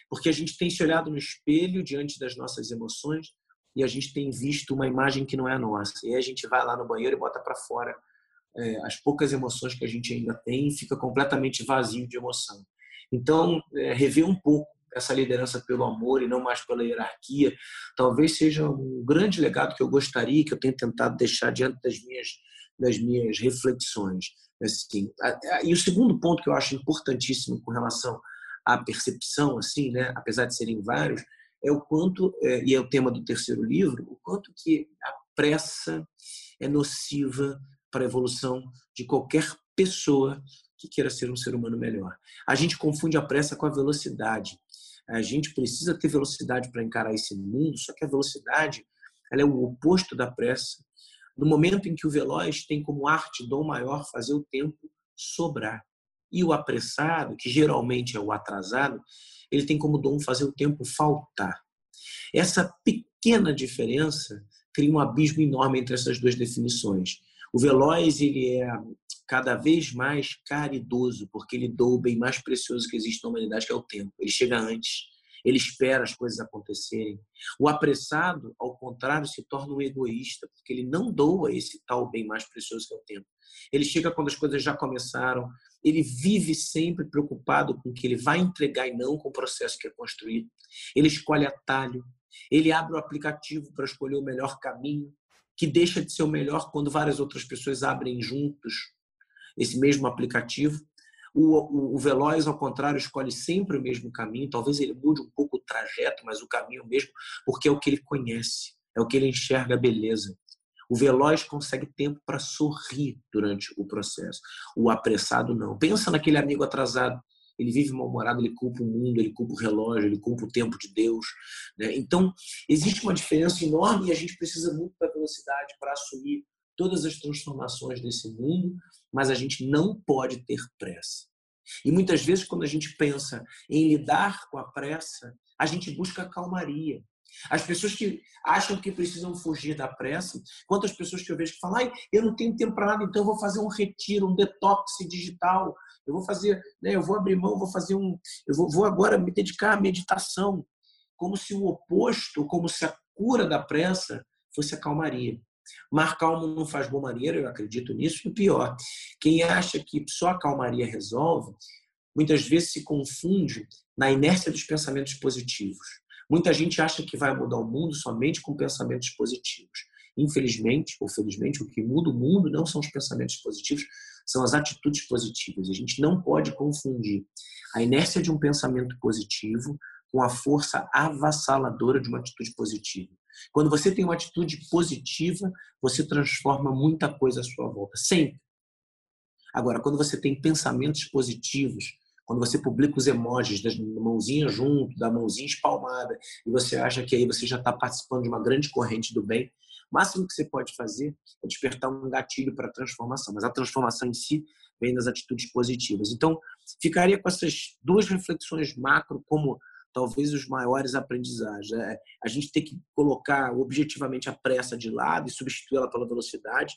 porque a gente tem se olhado no espelho diante das nossas emoções e a gente tem visto uma imagem que não é a nossa. E aí a gente vai lá no banheiro e bota para fora é, as poucas emoções que a gente ainda tem fica completamente vazio de emoção. Então, é, rever um pouco essa liderança pelo amor e não mais pela hierarquia, talvez seja um grande legado que eu gostaria, que eu tenho tentado deixar diante das minhas, das minhas reflexões. Assim, e o segundo ponto que eu acho importantíssimo com relação à percepção, assim, né, apesar de serem vários, é o quanto, é, e é o tema do terceiro livro, o quanto que a pressa é nociva para a evolução de qualquer pessoa que queira ser um ser humano melhor. A gente confunde a pressa com a velocidade. A gente precisa ter velocidade para encarar esse mundo, só que a velocidade ela é o oposto da pressa. No momento em que o veloz tem como arte, dom maior, fazer o tempo sobrar. E o apressado, que geralmente é o atrasado, ele tem como dom fazer o tempo faltar. Essa pequena diferença cria um abismo enorme entre essas duas definições. O veloz ele é cada vez mais caridoso, porque ele doa o bem mais precioso que existe na humanidade, que é o tempo. Ele chega antes, ele espera as coisas acontecerem. O apressado, ao contrário, se torna um egoísta, porque ele não doa esse tal bem mais precioso que é o tempo. Ele chega quando as coisas já começaram, ele vive sempre preocupado com o que ele vai entregar e não com o processo que é construído. Ele escolhe atalho, ele abre o aplicativo para escolher o melhor caminho, que deixa de ser o melhor quando várias outras pessoas abrem juntos esse mesmo aplicativo. O, o, o, Veloz, ao contrário, escolhe sempre o mesmo caminho. Talvez ele mude um pouco o trajeto, mas o caminho é mesmo, porque é o que ele conhece, é o que ele enxerga a beleza. O veloz consegue tempo para sorrir durante o processo. O apressado não. Pensa naquele amigo atrasado. Ele vive mal-humorado, ele culpa o mundo, ele culpa o relógio, ele culpa o tempo de Deus. Né? Então, existe uma diferença enorme e a gente precisa muito da velocidade para assumir todas as transformações desse mundo, mas a gente não pode ter pressa. E muitas vezes, quando a gente pensa em lidar com a pressa, a gente busca calmaria. As pessoas que acham que precisam fugir da pressa, quantas pessoas que eu vejo que falam, Ai, eu não tenho tempo para nada, então eu vou fazer um retiro, um detox digital, eu vou fazer, né, eu vou abrir mão, vou fazer um, eu vou, vou agora me dedicar à meditação, como se o oposto, como se a cura da pressa fosse a calmaria. Mar calmo não faz bom maneiro, eu acredito nisso. E pior, quem acha que só a calmaria resolve, muitas vezes se confunde na inércia dos pensamentos positivos. Muita gente acha que vai mudar o mundo somente com pensamentos positivos. Infelizmente, ou felizmente, o que muda o mundo não são os pensamentos positivos, são as atitudes positivas. A gente não pode confundir a inércia de um pensamento positivo com a força avassaladora de uma atitude positiva. Quando você tem uma atitude positiva, você transforma muita coisa à sua volta, sempre. Agora, quando você tem pensamentos positivos, quando você publica os emojis da mãozinha junto, da mãozinha espalmada, e você acha que aí você já está participando de uma grande corrente do bem, o máximo que você pode fazer é despertar um gatilho para a transformação. Mas a transformação em si vem das atitudes positivas. Então, ficaria com essas duas reflexões macro como talvez os maiores aprendizados. É, a gente tem que colocar objetivamente a pressa de lado e substituí-la pela velocidade,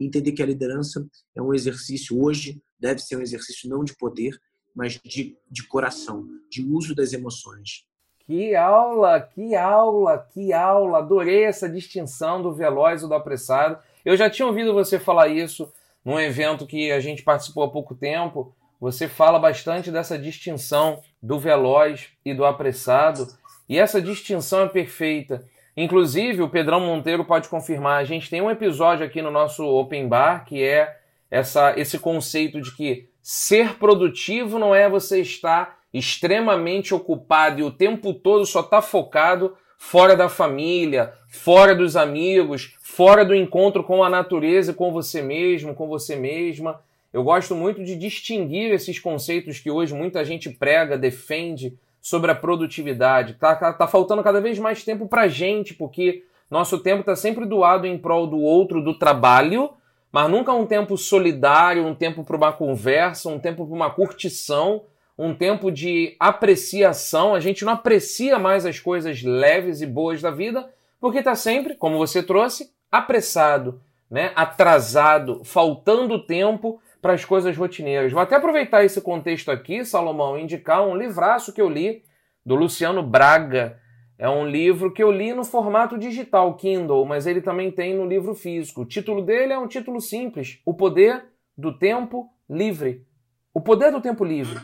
entender que a liderança é um exercício hoje, deve ser um exercício não de poder, mas de, de coração, de uso das emoções. Que aula, que aula, que aula! Adorei essa distinção do veloz e do apressado. Eu já tinha ouvido você falar isso num evento que a gente participou há pouco tempo, você fala bastante dessa distinção do veloz e do apressado, e essa distinção é perfeita. Inclusive, o Pedrão Monteiro pode confirmar, a gente tem um episódio aqui no nosso Open Bar que é essa, esse conceito de que ser produtivo não é você estar extremamente ocupado e o tempo todo só está focado fora da família, fora dos amigos, fora do encontro com a natureza, com você mesmo, com você mesma. Eu gosto muito de distinguir esses conceitos que hoje muita gente prega, defende sobre a produtividade. Tá, tá, faltando cada vez mais tempo para gente, porque nosso tempo está sempre doado em prol do outro, do trabalho, mas nunca um tempo solidário, um tempo para uma conversa, um tempo para uma curtição, um tempo de apreciação. A gente não aprecia mais as coisas leves e boas da vida, porque está sempre, como você trouxe, apressado, né? atrasado, faltando tempo para as coisas rotineiras. Vou até aproveitar esse contexto aqui, Salomão, indicar um livraço que eu li do Luciano Braga. É um livro que eu li no formato digital, Kindle, mas ele também tem no livro físico. O título dele é um título simples: O Poder do Tempo Livre. O Poder do Tempo Livre.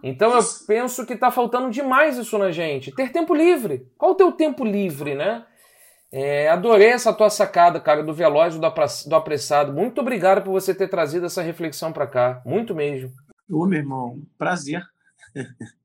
Então eu penso que está faltando demais isso na gente. Ter tempo livre. Qual o teu tempo livre, né? É, adorei essa tua sacada, cara, do veloz e do apressado. Muito obrigado por você ter trazido essa reflexão para cá. Muito mesmo. Ô, meu irmão, prazer.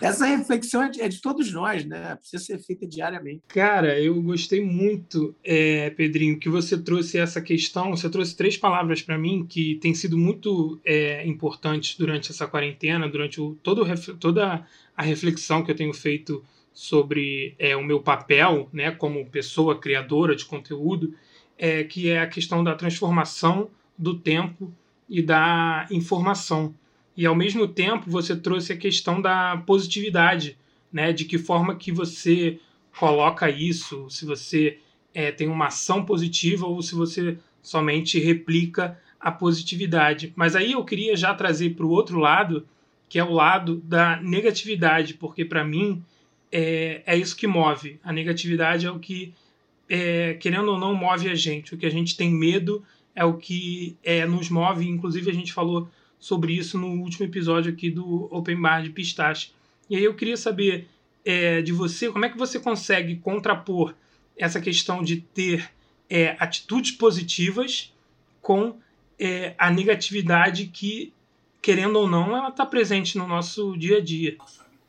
Essa reflexão é de, é de, todos nós, né? Precisa ser feita diariamente. Cara, eu gostei muito, é, Pedrinho, que você trouxe essa questão. Você trouxe três palavras para mim que têm sido muito é, importantes durante essa quarentena, durante o, todo, toda a reflexão que eu tenho feito sobre é, o meu papel né, como pessoa criadora de conteúdo, é, que é a questão da transformação do tempo e da informação. E ao mesmo tempo você trouxe a questão da positividade, né, de que forma que você coloca isso, se você é, tem uma ação positiva ou se você somente replica a positividade. Mas aí eu queria já trazer para o outro lado, que é o lado da negatividade, porque para mim é, é isso que move. A negatividade é o que, é, querendo ou não, move a gente. O que a gente tem medo é o que é, nos move. Inclusive, a gente falou sobre isso no último episódio aqui do Open Bar de Pistache. E aí eu queria saber é, de você como é que você consegue contrapor essa questão de ter é, atitudes positivas com é, a negatividade que, querendo ou não, ela está presente no nosso dia a dia.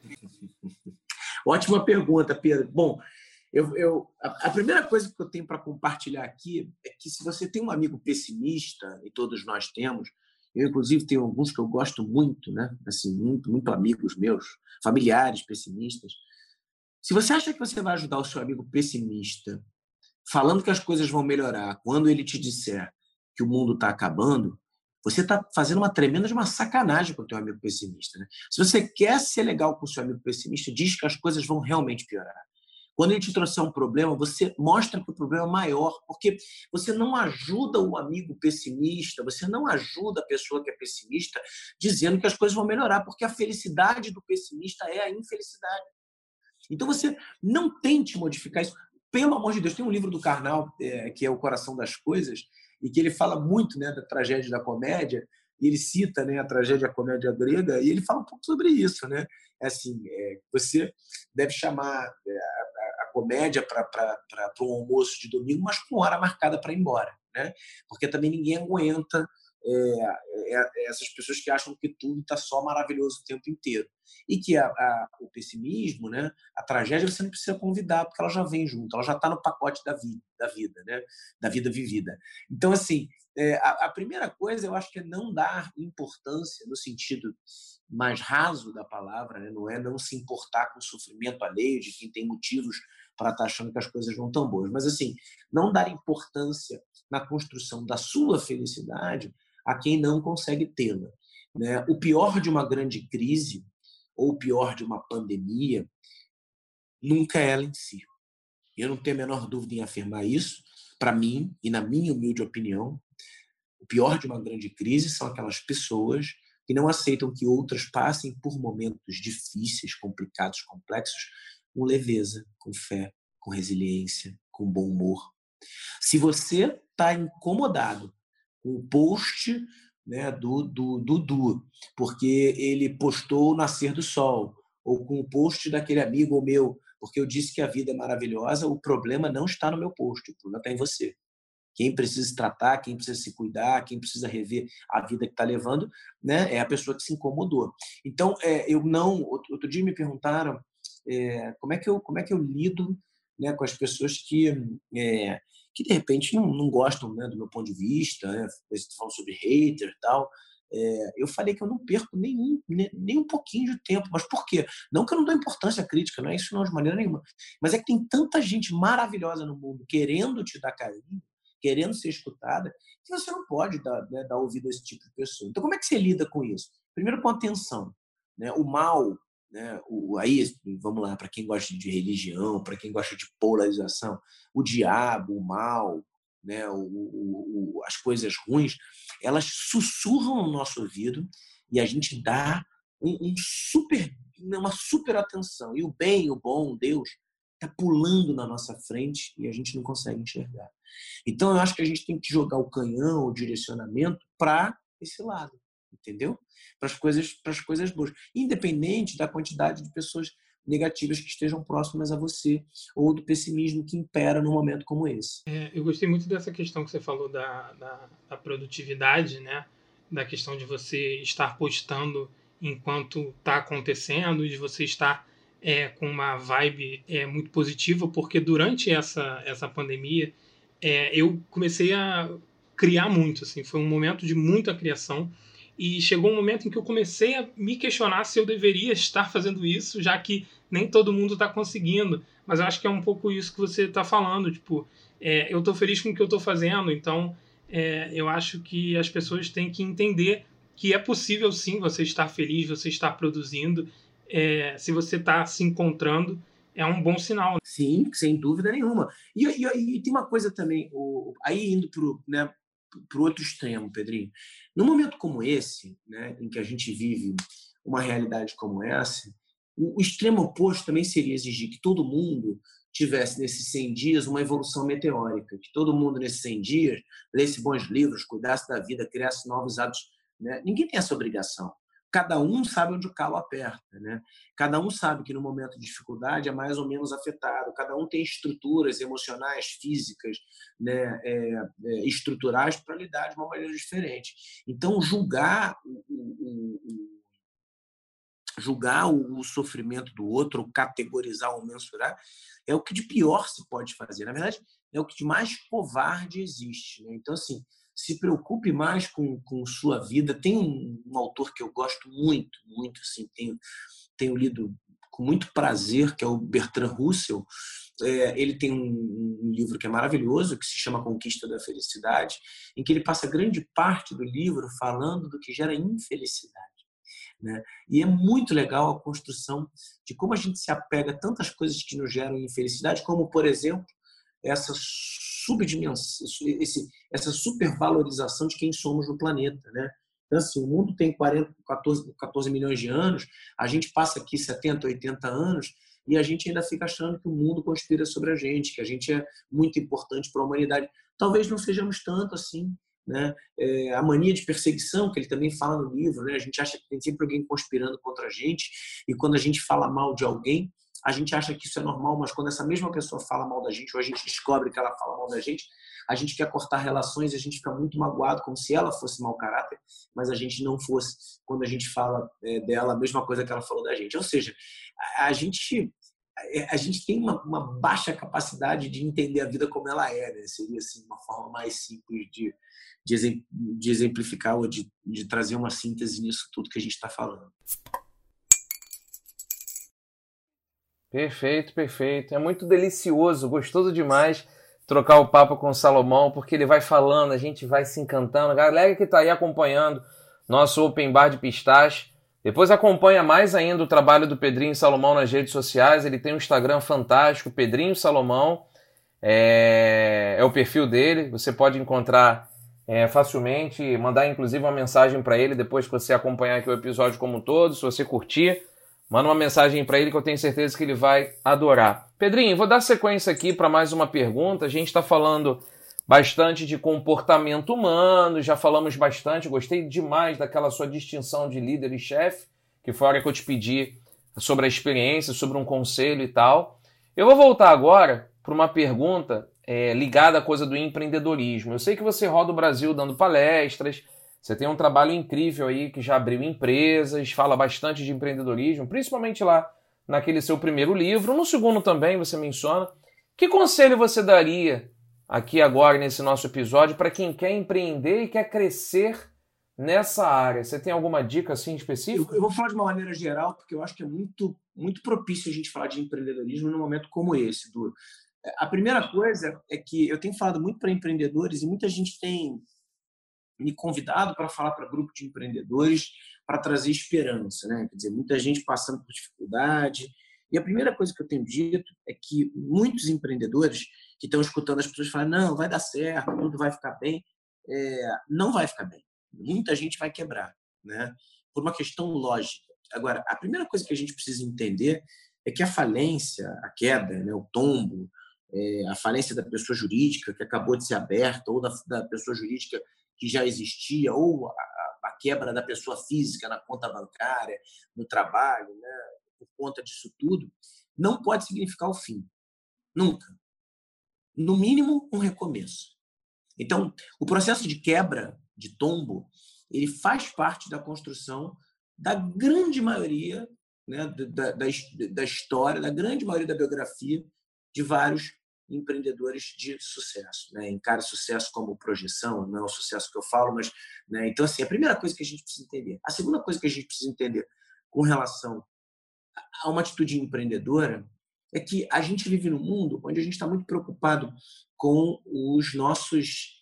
Ótima pergunta, Pedro. Bom, eu, eu a, a, primeira coisa que eu tenho para compartilhar aqui é que se você tem um amigo pessimista, e todos nós temos, eu inclusive tenho alguns que eu gosto muito, né? Assim, muito, muito amigos meus, familiares pessimistas. Se você acha que você vai ajudar o seu amigo pessimista, falando que as coisas vão melhorar, quando ele te disser que o mundo está acabando, você está fazendo uma tremenda uma sacanagem com o teu amigo pessimista. Né? Se você quer ser legal com o seu amigo pessimista, diz que as coisas vão realmente piorar. Quando ele te trouxer um problema, você mostra que o problema é maior, porque você não ajuda o amigo pessimista, você não ajuda a pessoa que é pessimista dizendo que as coisas vão melhorar, porque a felicidade do pessimista é a infelicidade. Então você não tente modificar isso. Pelo amor de Deus, tem um livro do Karnal, é, que é O Coração das Coisas, e que ele fala muito né, da tragédia da comédia, e ele cita né, a tragédia a comédia grega, e ele fala um pouco sobre isso. Né? É assim, é, você deve chamar é, comédia para um almoço de domingo, mas com hora marcada para ir embora. Né? Porque também ninguém aguenta é, é, essas pessoas que acham que tudo está só maravilhoso o tempo inteiro. E que a, a, o pessimismo, né, a tragédia, você não precisa convidar, porque ela já vem junto, ela já está no pacote da vida, da vida, né, da vida vivida. Então, assim, é, a, a, primeira coisa eu acho que é não dar importância no sentido mais raso da palavra, né, não é não se importar com o sofrimento alheio de quem tem motivos para estar tá achando que as coisas não estão boas. Mas, assim, não dar importância na construção da sua felicidade a quem não consegue tê-la. Né? O pior de uma grande crise ou o pior de uma pandemia nunca é ela em si. Eu não tenho a menor dúvida em afirmar isso. Para mim, e na minha humilde opinião, o pior de uma grande crise são aquelas pessoas que não aceitam que outras passem por momentos difíceis, complicados, complexos, com leveza, com fé, com resiliência, com bom humor. Se você está incomodado com o post né, do Dudu, porque ele postou o nascer do sol, ou com o post daquele amigo meu, porque eu disse que a vida é maravilhosa, o problema não está no meu post, o problema está em você. Quem precisa se tratar, quem precisa se cuidar, quem precisa rever a vida que está levando, né, é a pessoa que se incomodou. Então, é, eu não. Outro, dia me perguntaram é, como é que eu como é que eu lido né, com as pessoas que é, que de repente não, não gostam né, do meu ponto de vista, né, falando sobre hater e tal. É, eu falei que eu não perco nenhum, nem, nem, um pouquinho de tempo. Mas por quê? Não que eu não dou importância à crítica, não é isso não de maneira nenhuma. Mas é que tem tanta gente maravilhosa no mundo querendo te dar carinho, querendo ser escutada, que você não pode dar, né, dar ouvido a esse tipo de pessoa. Então, como é que você lida com isso? Primeiro, com atenção. Né? O mal, né? o, aí, vamos lá, para quem gosta de religião, para quem gosta de polarização, o diabo, o mal, né? O, o, as coisas ruins, elas sussurram no nosso ouvido e a gente dá um, um super, uma super atenção. E o bem, o bom, Deus, está pulando na nossa frente e a gente não consegue enxergar. Então, eu acho que a gente tem que jogar o canhão, o direcionamento para esse lado, entendeu? Para as coisas, para as coisas boas, independente da quantidade de pessoas negativas que estejam próximas a você ou do pessimismo que impera num momento como esse. É, eu gostei muito dessa questão que você falou da, da, da produtividade, né? Da questão de você estar postando enquanto está acontecendo, de você estar é, com uma vibe é, muito positiva, porque durante essa, essa pandemia é, eu comecei a criar muito, assim, foi um momento de muita criação e chegou um momento em que eu comecei a me questionar se eu deveria estar fazendo isso, já que nem todo mundo está conseguindo. Mas eu acho que é um pouco isso que você está falando, tipo, é, eu estou feliz com o que eu estou fazendo, então é, eu acho que as pessoas têm que entender que é possível sim você estar feliz, você estar produzindo, é, se você está se encontrando é um bom sinal. Sim, sem dúvida nenhuma. E, e, e tem uma coisa também, o, aí indo para o né, outro extremo, Pedrinho. Num momento como esse, né, em que a gente vive uma realidade como essa, o, o extremo oposto também seria exigir que todo mundo tivesse nesses 100 dias uma evolução meteórica, que todo mundo nesses 100 dias lesse bons livros, cuidasse da vida, criasse novos hábitos. Né? Ninguém tem essa obrigação cada um sabe onde o calo aperta, né? Cada um sabe que no momento de dificuldade é mais ou menos afetado. Cada um tem estruturas emocionais, físicas, né, é, é, estruturais para lidar de uma maneira diferente. Então, julgar o, o, o julgar o, sofrimento do outro, categorizar ou mensurar, é o que de pior se pode fazer. Na verdade, é o que de mais covarde existe. Né? Então, assim, se preocupe mais com, com sua vida. Tem um, um autor que eu gosto muito, muito, assim, tenho, tenho lido com muito prazer, que é o Bertrand Russell. É, ele tem um, um, livro que é maravilhoso, que se chama Conquista da Felicidade, em que ele passa grande parte do livro falando do que gera infelicidade. Né? E é muito legal a construção de como a gente se apega a tantas coisas que nos geram infelicidade, como, por exemplo, essa subdimensão, esse, essa supervalorização de quem somos no planeta, né? Então, assim, o mundo tem 40, 14, 14 milhões de anos, a gente passa aqui 70, 80 anos e a gente ainda fica achando que o mundo conspira sobre a gente, que a gente é muito importante para a humanidade. Talvez não sejamos tanto assim, né? É, a mania de perseguição, que ele também fala no livro, né? a gente acha que tem sempre alguém conspirando contra a gente, e quando a gente fala mal de alguém, a gente acha que isso é normal, mas quando essa mesma pessoa fala mal da gente, ou a gente descobre que ela fala mal da gente, a gente quer cortar relações a gente fica muito magoado, como se ela fosse mau caráter, mas a gente não fosse quando a gente fala é, dela a mesma coisa que ela falou da gente. Ou seja, a, gente a gente tem uma, uma, baixa capacidade de entender a vida como ela é, né? Seria assim, uma forma mais simples de, de exemplificar ou de, de trazer uma síntese nisso tudo que a gente está falando. Perfeito, perfeito. É muito delicioso, gostoso demais trocar o papo com o Salomão, porque ele vai falando, a gente vai se encantando. Galera que está aí acompanhando nosso Open Bar de Pistache, depois acompanha mais ainda o trabalho do Pedrinho Salomão nas redes sociais. Ele tem um Instagram fantástico, Pedrinho Salomão. É, é o perfil dele. Você pode encontrar é, facilmente, mandar inclusive uma mensagem para ele depois que você acompanhar aqui o episódio como um todo, se você curtir. Manda uma mensagem para ele que eu tenho certeza que ele vai adorar. Pedrinho, vou dar sequência aqui para mais uma pergunta. A gente está falando bastante de comportamento humano, já falamos bastante, gostei demais daquela sua distinção de líder e chefe, que foi a hora que eu te pedi sobre a experiência, sobre um conselho e tal. Eu vou voltar agora para uma pergunta é, ligada à coisa do empreendedorismo. Eu sei que você roda o Brasil dando palestras, você tem um trabalho incrível aí que já abriu empresas, fala bastante de empreendedorismo, principalmente lá naquele seu primeiro livro. No segundo também você menciona. Que conselho você daria aqui agora nesse nosso episódio para quem quer empreender e quer crescer nessa área? Você tem alguma dica assim específica? Eu, eu, vou falar de uma maneira geral, porque eu acho que é muito, muito propício a gente falar de empreendedorismo num momento como esse, do a primeira coisa é que eu tenho falado muito para empreendedores e muita gente tem me convidado para falar para grupo de empreendedores para trazer esperança, né? Quer dizer, muita gente passando por dificuldade. E a primeira coisa que eu tenho dito é que muitos empreendedores que estão escutando as pessoas falar não, vai dar certo, tudo vai ficar bem, é, não vai ficar bem. Muita gente vai quebrar, né? Por uma questão lógica. Agora, a primeira coisa que a gente precisa entender é que a falência, a queda, né, o tombo, é, a falência da pessoa jurídica que acabou de ser aberta, ou da, da pessoa jurídica que já existia, ou a, a, quebra da pessoa física na conta bancária, no trabalho, né, por conta disso tudo, não pode significar o fim. Nunca. No mínimo, um recomeço. Então, o processo de quebra, de tombo, ele faz parte da construção da grande maioria né, da, da, da história, da grande maioria da biografia de vários empreendedores de sucesso. Né? Encara sucesso como projeção, não é o sucesso que eu falo, mas. Né? Então, assim, a primeira coisa que a gente precisa entender. A segunda coisa que a gente precisa entender com relação a uma atitude empreendedora é que a gente vive num mundo onde a gente está muito preocupado com os nossos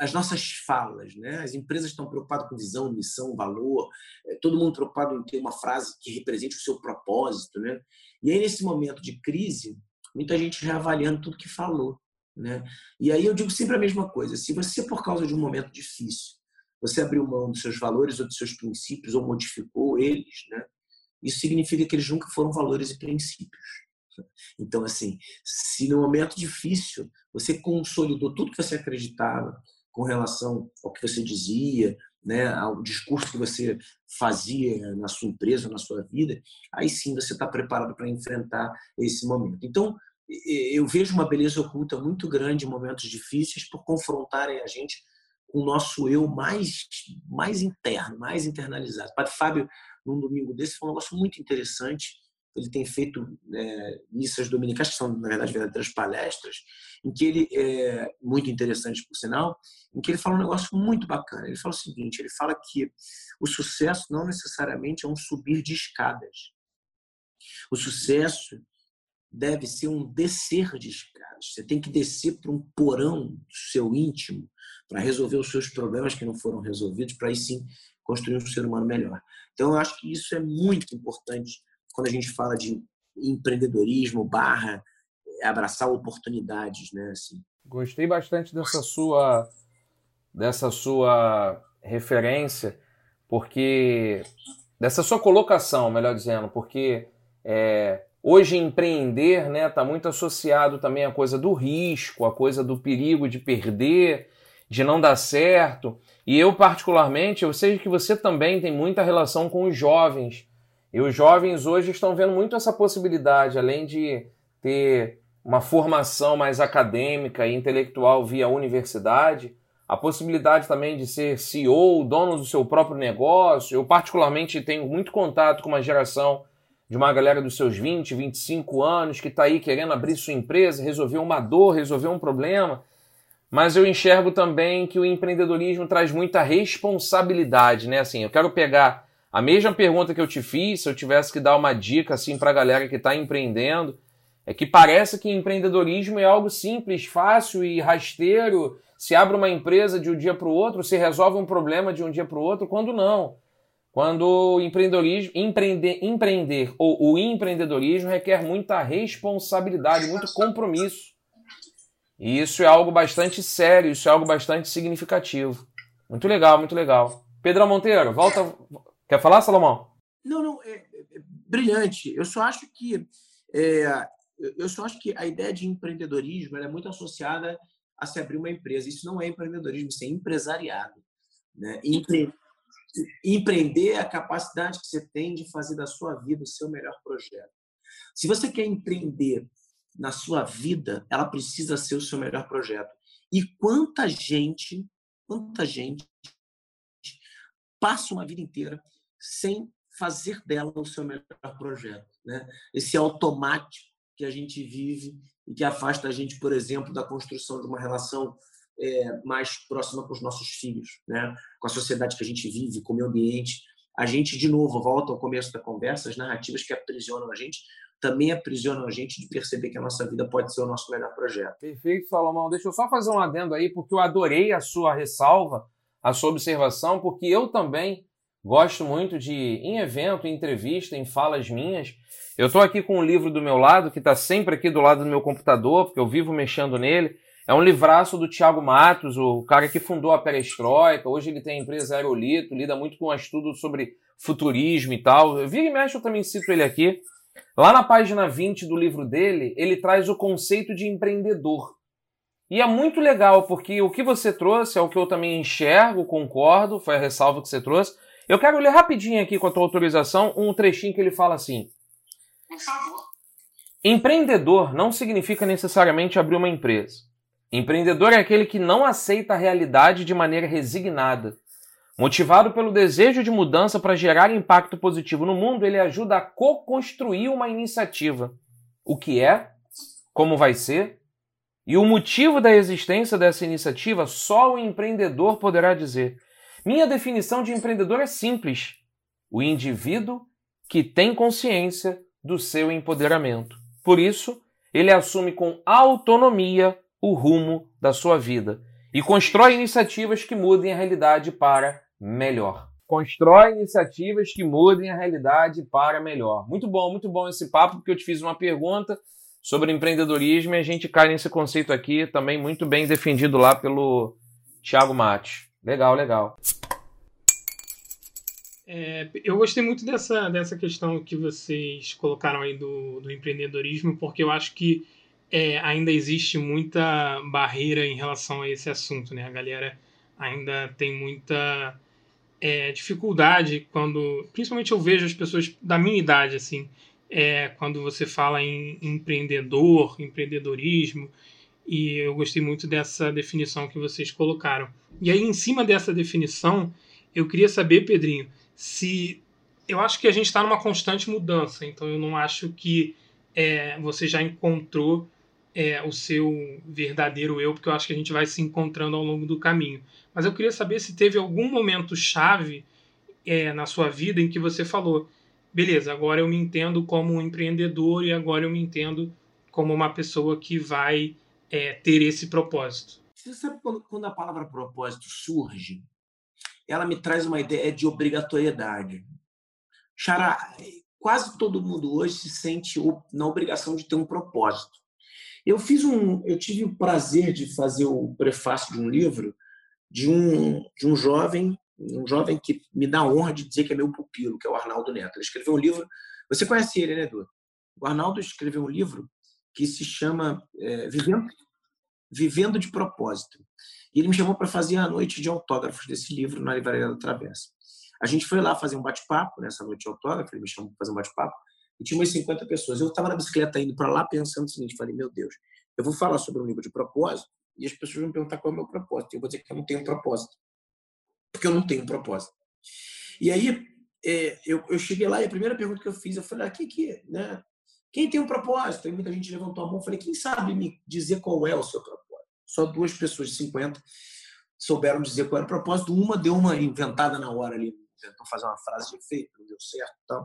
as nossas falas, né? As empresas estão preocupadas com visão, missão, valor, é, todo mundo preocupado em ter uma frase que represente o seu propósito, né? E aí nesse momento de crise, muita gente reavaliando tudo que falou. Né? E aí eu digo sempre a mesma coisa: se você, por causa de um momento difícil, você abriu mão dos seus valores ou dos seus princípios ou modificou eles, né? isso significa que eles nunca foram valores e princípios. Então, assim, se no momento difícil você consolidou tudo que você acreditava com relação ao que você dizia, né, ao discurso que você fazia na sua empresa, na sua vida, aí sim você está preparado para enfrentar esse momento. Então, eu vejo uma beleza oculta muito grande em momentos difíceis por confrontarem a gente com o nosso eu mais, mais interno, mais internalizado. O Padre Fábio, num domingo desse, foi um negócio muito interessante. Ele tem feito é, missas dominicais, que são, na verdade, verdadeiras palestras, em que ele, é, muito interessante por sinal, em que ele fala um negócio muito bacana. Ele fala o seguinte: ele fala que o sucesso não necessariamente é um subir de escadas. O sucesso deve ser um descer de escadas. Você tem que descer para um porão do seu íntimo para resolver os seus problemas que não foram resolvidos, para aí sim construir um ser humano melhor. Então, eu acho que isso é muito importante quando a gente fala de empreendedorismo barra abraçar oportunidades, né? Assim. Gostei bastante dessa sua dessa sua referência, porque dessa sua colocação, melhor dizendo, porque é, hoje empreender, né, está muito associado também à coisa do risco, à coisa do perigo de perder, de não dar certo. E eu particularmente, eu sei que você também tem muita relação com os jovens. E os jovens hoje estão vendo muito essa possibilidade, além de ter uma formação mais acadêmica e intelectual via universidade, a possibilidade também de ser CEO, dono do seu próprio negócio. Eu, particularmente, tenho muito contato com uma geração de uma galera dos seus 20, 25 anos que está aí querendo abrir sua empresa, resolver uma dor, resolver um problema. Mas eu enxergo também que o empreendedorismo traz muita responsabilidade, né? Assim, eu quero pegar a mesma pergunta que eu te fiz, se eu tivesse que dar uma dica assim para a galera que está empreendendo, é que parece que empreendedorismo é algo simples, fácil e rasteiro. Se abre uma empresa de um dia para o outro, se resolve um problema de um dia para o outro, quando não. Quando o empreendedorismo, empreender, empreender ou o empreendedorismo requer muita responsabilidade, muito compromisso. E isso é algo bastante sério, isso é algo bastante significativo. Muito legal, muito legal. Pedro Monteiro, volta. Quer falar, Salomão? Não, não, é, é, é brilhante. Eu só acho que é, eu só acho que a ideia de empreendedorismo é muito associada a se abrir uma empresa. Isso não é empreendedorismo, isso é empresariado. Né? Empre... Empreender é a capacidade que você tem de fazer da sua vida o seu melhor projeto. Se você quer empreender na sua vida, ela precisa ser o seu melhor projeto. E quanta gente, quanta gente passa uma vida inteira sem fazer dela o seu melhor projeto, né? Esse automático que a gente vive e que afasta a gente, por exemplo, da construção de uma relação é, mais próxima com os nossos filhos, né? Com a sociedade que a gente vive, com o meio ambiente. A gente, de novo, volta ao começo da conversa, as narrativas que aprisionam a gente também aprisionam a gente de perceber que a nossa vida pode ser o nosso melhor projeto. Perfeito, Salomão. Deixa eu só fazer um adendo aí, porque eu adorei a sua ressalva, a sua observação, porque eu também gosto muito de, em evento, em entrevista, em falas minhas. Eu estou aqui com um livro do meu lado, que está sempre aqui do lado do meu computador, porque eu vivo mexendo nele. É um livraço do Tiago Matos, o cara que fundou a Perestroika. Hoje ele tem a empresa Aerolito, lida muito com estudo sobre futurismo e tal. Eu vira e mexe, eu também cito ele aqui. Lá na página 20 do livro dele, ele traz o conceito de empreendedor. E é muito legal, porque o que você trouxe é o que eu também enxergo, concordo, foi a ressalva que você trouxe. Eu quero ler rapidinho aqui, com a tua autorização, um trechinho que ele fala assim. Por favor. Empreendedor não significa necessariamente abrir uma empresa. Empreendedor é aquele que não aceita a realidade de maneira resignada, Motivado pelo desejo de mudança para gerar impacto positivo no mundo, ele ajuda a co-construir uma iniciativa. O que é, como vai ser e o motivo da existência dessa iniciativa só o empreendedor poderá dizer. Minha definição de empreendedor é simples: o indivíduo que tem consciência do seu empoderamento. Por isso, ele assume com autonomia o rumo da sua vida e constrói iniciativas que mudem a realidade para melhor. Constrói iniciativas que mudem a realidade para melhor. Muito bom, muito bom esse papo, porque eu te fiz uma pergunta sobre empreendedorismo e a gente cai nesse conceito aqui, também muito bem defendido lá pelo Thiago Mate. Legal, legal. É, eu gostei muito dessa, dessa questão que vocês colocaram aí do, do empreendedorismo, porque eu acho que é, ainda existe muita barreira em relação a esse assunto, né? A galera ainda tem muita é, dificuldade quando, principalmente eu vejo as pessoas da minha idade assim, é, quando você fala em empreendedor, empreendedorismo, e eu gostei muito dessa definição que vocês colocaram. E aí, em cima dessa definição, eu queria saber, Pedrinho, se eu acho que a gente está numa constante mudança, então eu não acho que é, você já encontrou é, o seu verdadeiro eu, porque eu acho que a gente vai se encontrando ao longo do caminho. Mas eu queria saber se teve algum momento chave é, na sua vida em que você falou: beleza, agora eu me entendo como um empreendedor e agora eu me entendo como uma pessoa que vai é, ter esse propósito. Você sabe quando, quando a palavra propósito surge, ela me traz uma ideia de obrigatoriedade. Xará, quase todo mundo hoje se sente na obrigação de ter um propósito. Eu fiz um, eu tive o prazer de fazer o prefácio de um livro de um, de um jovem, um jovem que me dá a honra de dizer que é meu pupilo, que é o Arnaldo Neto. Ele escreveu um livro, você conhece ele, né, Edu? O Arnaldo escreveu um livro que se chama é, Vivendo, Vivendo de Propósito. E ele me chamou para fazer a noite de autógrafos desse livro na Livraria da Travessa. A gente foi lá fazer um bate-papo nessa noite de autógrafo, ele me chamou para fazer um bate-papo, e tinha umas 50 pessoas. Eu estava na bicicleta indo para lá pensando o seguinte, falei, meu Deus, eu vou falar sobre um livro de propósito, e as pessoas vão perguntar qual é o meu propósito. Eu vou dizer que eu não tenho propósito. Porque eu não tenho propósito. E aí, é, eu, eu cheguei lá e a primeira pergunta que eu fiz, eu falei, ah, quem que, né? Quem tem um propósito? E muita gente levantou a mão. Falei, quem sabe me dizer qual é o seu propósito? Só duas pessoas de 50 souberam dizer qual era o propósito. Uma deu uma inventada na hora ali, tentou fazer uma frase de efeito, não deu certo e tal.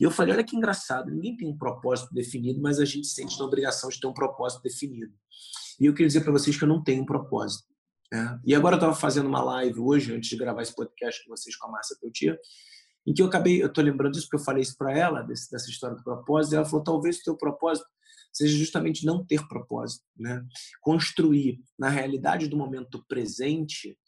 E eu falei, olha que engraçado, ninguém tem um propósito definido, mas a gente sente a obrigação de ter um propósito definido. E eu queria dizer para vocês que eu não tenho um propósito. Né? E agora eu estava fazendo uma live hoje, antes de gravar esse podcast com vocês, com a Márcia Peltier, em que eu acabei, eu estou lembrando disso porque eu falei isso para ela, desse, dessa história do propósito, e ela falou, talvez o teu propósito seja justamente não ter propósito, né? Construir na realidade do momento presente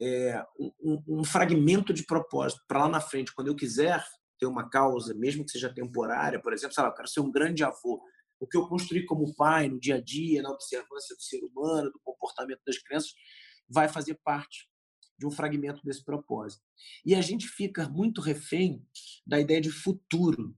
é, um, um, fragmento de propósito para lá na frente, quando eu quiser ter uma causa, mesmo que seja temporária, por exemplo, sei lá, eu quero ser um grande avô, o que eu construí como pai no dia a dia, na observância do ser humano, do comportamento das crianças vai fazer parte de um fragmento desse propósito. E a gente fica muito refém da ideia de futuro.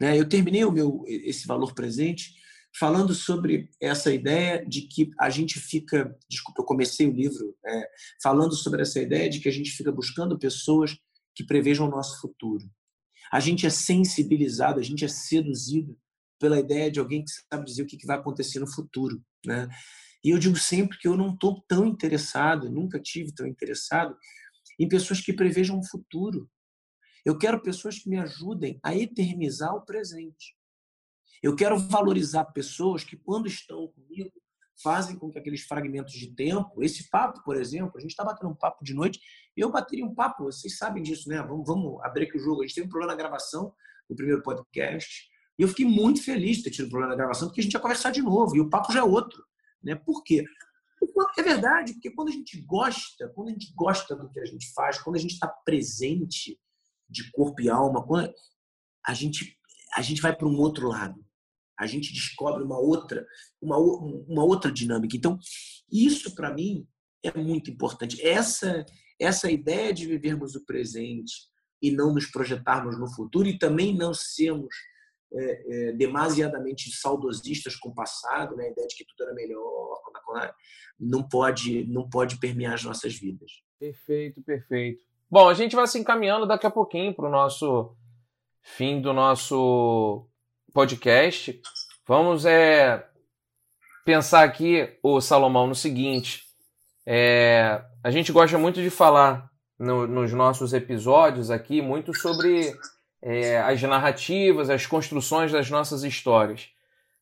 Né? Eu terminei o meu esse valor presente falando sobre essa ideia de que a gente fica, desculpa, eu comecei o livro é, falando sobre essa ideia de que a gente fica buscando pessoas que prevejam o nosso futuro. A gente é sensibilizado, a gente é seduzido pela ideia de alguém que sabe dizer o que vai acontecer no futuro, né? E eu digo sempre que eu não estou tão interessado, nunca tive tão interessado em pessoas que prevejam o futuro. Eu quero pessoas que me ajudem a eternizar o presente. Eu quero valorizar pessoas que, quando estão comigo, fazem com que aqueles fragmentos de tempo, esse papo, por exemplo, a gente está batendo um papo de noite, eu bateria um papo, vocês sabem disso, né? Vamos, vamos abrir aqui o jogo. A gente teve um problema na gravação do primeiro podcast, e eu fiquei muito feliz de ter tido um problema na gravação, porque a gente ia conversar de novo, e o papo já é outro. Né? Por quê? É verdade, porque quando a gente gosta, quando a gente gosta do que a gente faz, quando a gente está presente de corpo e alma, quando a gente, a gente vai para um outro lado a gente descobre uma outra, uma, uma outra dinâmica. Então, isso para mim é muito importante. Essa essa ideia de vivermos o presente e não nos projetarmos no futuro e também não sermos é, é, demasiadamente saudosistas com o passado, né? a ideia de que tudo era melhor, não pode, não pode permear as nossas vidas. Perfeito, perfeito. Bom, a gente vai se encaminhando daqui a pouquinho para o nosso fim do nosso podcast. Vamos é, pensar aqui, o Salomão, no seguinte. É, a gente gosta muito de falar no, nos nossos episódios aqui muito sobre é, as narrativas, as construções das nossas histórias.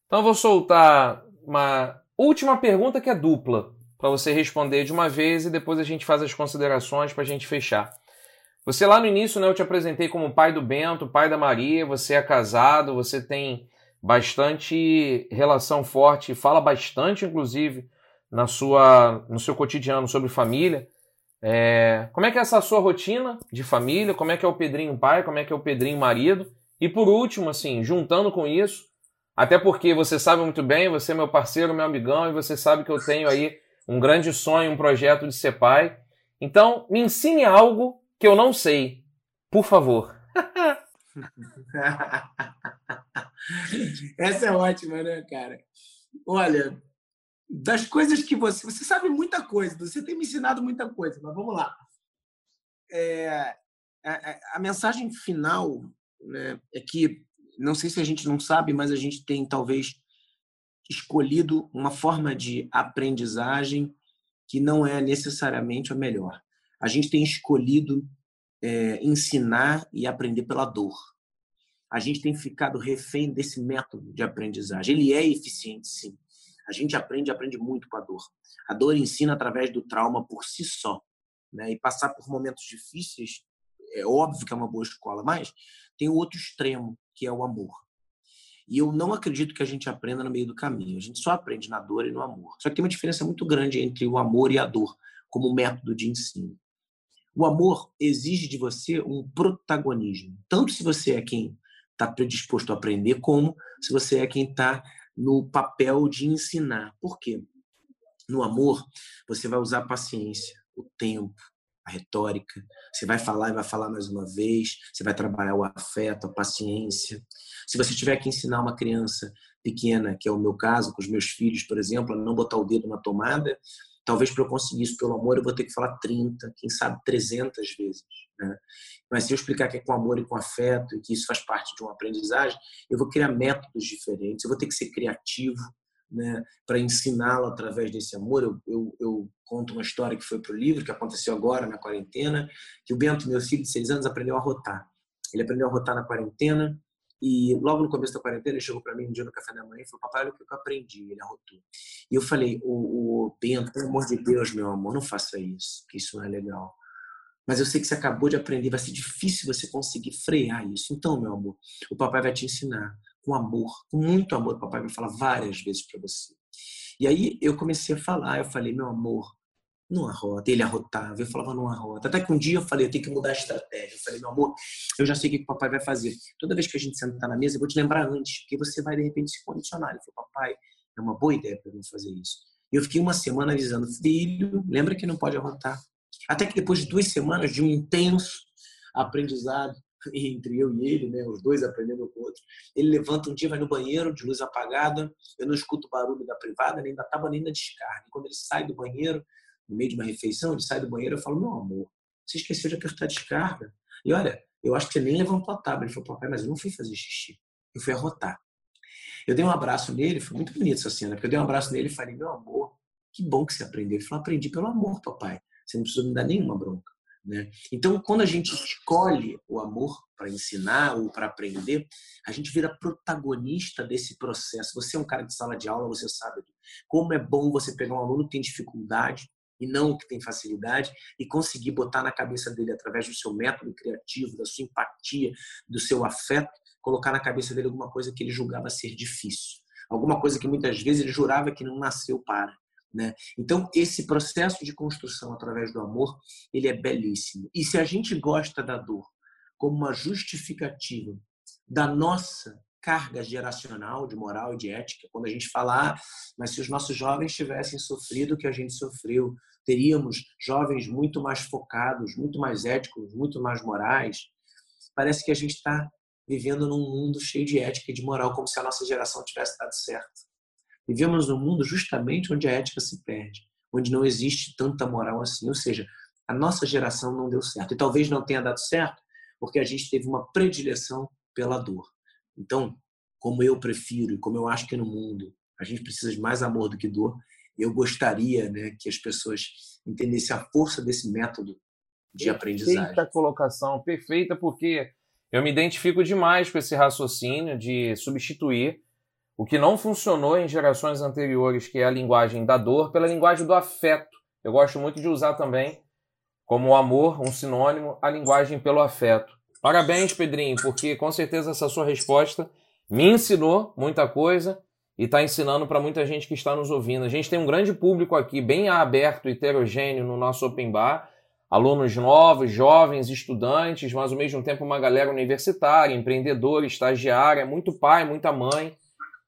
Então eu vou soltar uma última pergunta que é dupla, para você responder de uma vez e depois a gente faz as considerações para a gente fechar. Você lá no início, né, eu te apresentei como pai do Bento, pai da Maria, você é casado, você tem bastante relação forte, fala bastante, inclusive, na sua, no seu cotidiano sobre família. É, como é que é essa sua rotina de família? Como é que é o Pedrinho pai? Como é que é o Pedrinho marido? E por último, assim, juntando com isso, até porque você sabe muito bem, você é meu parceiro, meu amigão, e você sabe que eu tenho aí um grande sonho, um projeto de ser pai. Então, me ensine algo que eu não sei. Por favor. Essa é ótima, né, cara? Olha, das coisas que você. Você sabe muita coisa, você tem me ensinado muita coisa, mas vamos lá. É, a, a, mensagem final né, é que, não sei se a gente não sabe, mas a gente tem talvez escolhido uma forma de aprendizagem que não é necessariamente a melhor a gente tem escolhido é, ensinar e aprender pela dor. A gente tem ficado refém desse método de aprendizagem. Ele é eficiente, sim. A gente aprende, aprende muito com a dor. A dor ensina através do trauma por si só. Né? E passar por momentos difíceis é óbvio que é uma boa escola, mas tem o outro extremo, que é o amor. E eu não acredito que a gente aprenda no meio do caminho. A gente só aprende na dor e no amor. Só que tem uma diferença muito grande entre o amor e a dor como método de ensino. O amor exige de você um protagonismo, tanto se você é quem está predisposto a aprender, como se você é quem está no papel de ensinar. Por quê? No amor, você vai usar a paciência, o tempo, a retórica. Você vai falar e vai falar mais uma vez. Você vai trabalhar o afeto, a paciência. Se você tiver que ensinar uma criança pequena, que é o meu caso, com os meus filhos, por exemplo, a não botar o dedo na tomada, Talvez para eu conseguir isso pelo amor, eu vou ter que falar 30, quem sabe 300 vezes. Né? Mas se eu explicar que é com amor e com afeto e que isso faz parte de uma aprendizagem, eu vou criar métodos diferentes, eu vou ter que ser criativo né, para ensiná-lo através desse amor. Eu, eu, eu, conto uma história que foi para o livro, que aconteceu agora na quarentena, que o Bento, meu filho de seis anos, aprendeu a rotar. Ele aprendeu a rotar na quarentena, e logo no começo da quarentena, ele chegou para mim um dia no café da manhã e falou: Papai, olha o que eu aprendi. Ele arrotou. E eu falei: O, Bento, pelo amor de Deus, meu amor, não faça isso, que isso não é legal. Mas eu sei que você acabou de aprender, vai ser difícil você conseguir frear isso. Então, meu amor, o papai vai te ensinar com amor, com muito amor. O papai vai falar várias vezes para você. E aí eu comecei a falar, eu falei: Meu amor, numa rota, ele arrotava, eu falava numa rota. Até que um dia eu falei, eu tenho que mudar a estratégia. Eu falei, meu amor, eu já sei o que o papai vai fazer. Toda vez que a gente sentar na mesa, eu vou te lembrar antes, porque você vai de repente se condicionar. Ele falou, papai, é uma boa ideia para eu fazer isso. E eu fiquei uma semana avisando, filho, lembra que não pode arrotar. Até que depois de duas semanas de um intenso aprendizado entre eu e ele, né, os dois aprendendo com o outro, ele levanta um dia, vai no banheiro de luz apagada, eu não escuto barulho da privada, nem da tábua, nem da descarga. E quando ele sai do banheiro, no meio de uma refeição, ele sai do banheiro, eu falo, meu amor, você esqueceu de apertar a descarga. E olha, eu acho que você nem levantou a tábua. Ele falou, papai, mas eu não fui fazer xixi, eu fui arrotar. Eu dei um abraço nele, foi muito bonito essa cena, porque eu dei um abraço nele e falei, meu amor, que bom que você aprendeu. Ele falou, aprendi pelo amor, papai. Você não precisou me dar nenhuma bronca. Né? Então, quando a gente escolhe o amor para ensinar ou para aprender, a gente vira protagonista desse processo. Você é um cara de sala de aula, você sabe como é bom você pegar um aluno que tem dificuldade e não que tem facilidade e conseguir botar na cabeça dele através do seu método criativo, da sua empatia, do seu afeto, colocar na cabeça dele alguma coisa que ele julgava ser difícil, alguma coisa que muitas vezes ele jurava que não nasceu para. Né? Então, esse processo de construção através do amor, ele é belíssimo. E se a gente gosta da dor como uma justificativa da nossa carga geracional de moral e de ética, quando a gente fala, ah, mas se os nossos jovens tivessem sofrido o que a gente sofreu, teríamos jovens muito mais focados, muito mais éticos, muito mais morais. Parece que a gente está vivendo num mundo cheio de ética e de moral, como se a nossa geração tivesse dado certo. Vivemos num mundo justamente onde a ética se perde, onde não existe tanta moral assim. Ou seja, a nossa geração não deu certo. E talvez não tenha dado certo porque a gente teve uma predileção pela dor. Então, como eu prefiro e como eu acho que no mundo a gente precisa de mais amor do que dor, eu gostaria né, que as pessoas entendessem a força desse método de perfeita aprendizagem. Perfeita colocação, perfeita, porque eu me identifico demais com esse raciocínio de substituir o que não funcionou em gerações anteriores, que é a linguagem da dor, pela linguagem do afeto. Eu gosto muito de usar também, como amor, um sinônimo, a linguagem pelo afeto. Parabéns, Pedrinho, porque com certeza essa sua resposta me ensinou muita coisa e está ensinando para muita gente que está nos ouvindo. A gente tem um grande público aqui, bem aberto, heterogêneo no nosso Open Bar. Alunos novos, jovens, estudantes, mas ao mesmo tempo uma galera universitária, empreendedora, estagiária, muito pai, muita mãe.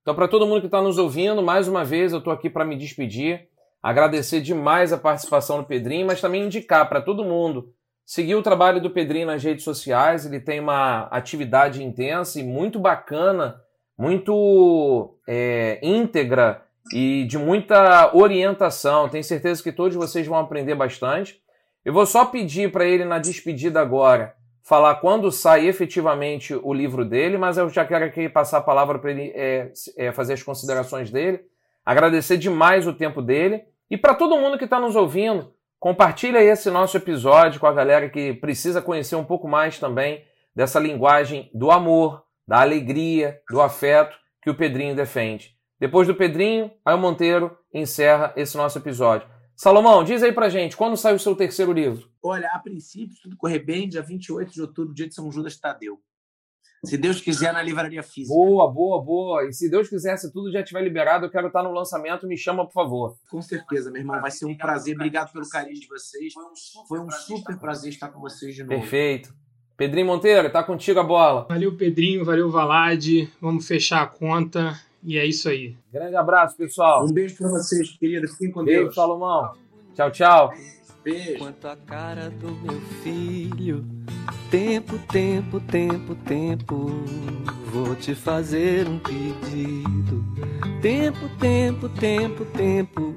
Então, para todo mundo que está nos ouvindo, mais uma vez eu estou aqui para me despedir, agradecer demais a participação do Pedrinho, mas também indicar para todo mundo seguir o trabalho do Pedrinho nas redes sociais. Ele tem uma atividade intensa e muito bacana, muito é, íntegra e de muita orientação. Tenho certeza que todos vocês vão aprender bastante. Eu vou só pedir para ele na despedida agora falar quando sai efetivamente o livro dele, mas eu já quero aqui passar a palavra para ele é, é, fazer as considerações dele. Agradecer demais o tempo dele. E para todo mundo que está nos ouvindo, compartilha esse nosso episódio com a galera que precisa conhecer um pouco mais também dessa linguagem do amor, da alegria, do afeto que o Pedrinho defende. Depois do Pedrinho, aí o Monteiro encerra esse nosso episódio. Salomão, diz aí pra gente, quando sai o seu terceiro livro? Olha, a princípio, se tudo correr bem, dia 28 de outubro, dia de São Judas Tadeu. Se Deus quiser, na livraria física. Boa, boa, boa. E se Deus quiser, se tudo já estiver liberado, eu quero estar no lançamento, me chama, por favor. Com certeza, meu irmão. Vai ser um prazer. Obrigado pelo carinho de vocês. Foi um super prazer estar com vocês de novo. Perfeito. Pedrinho Monteiro, tá contigo a bola. Valeu, Pedrinho. Valeu, Valade. Vamos fechar a conta. E é isso aí. Grande abraço, pessoal. Um beijo para vocês, querido. Fiquem com beijo, Deus. Salomão. Tchau, tchau. Beijo. Quanto a cara do meu filho, tempo, tempo, tempo, tempo, vou te fazer um pedido. Tempo, tempo, tempo, tempo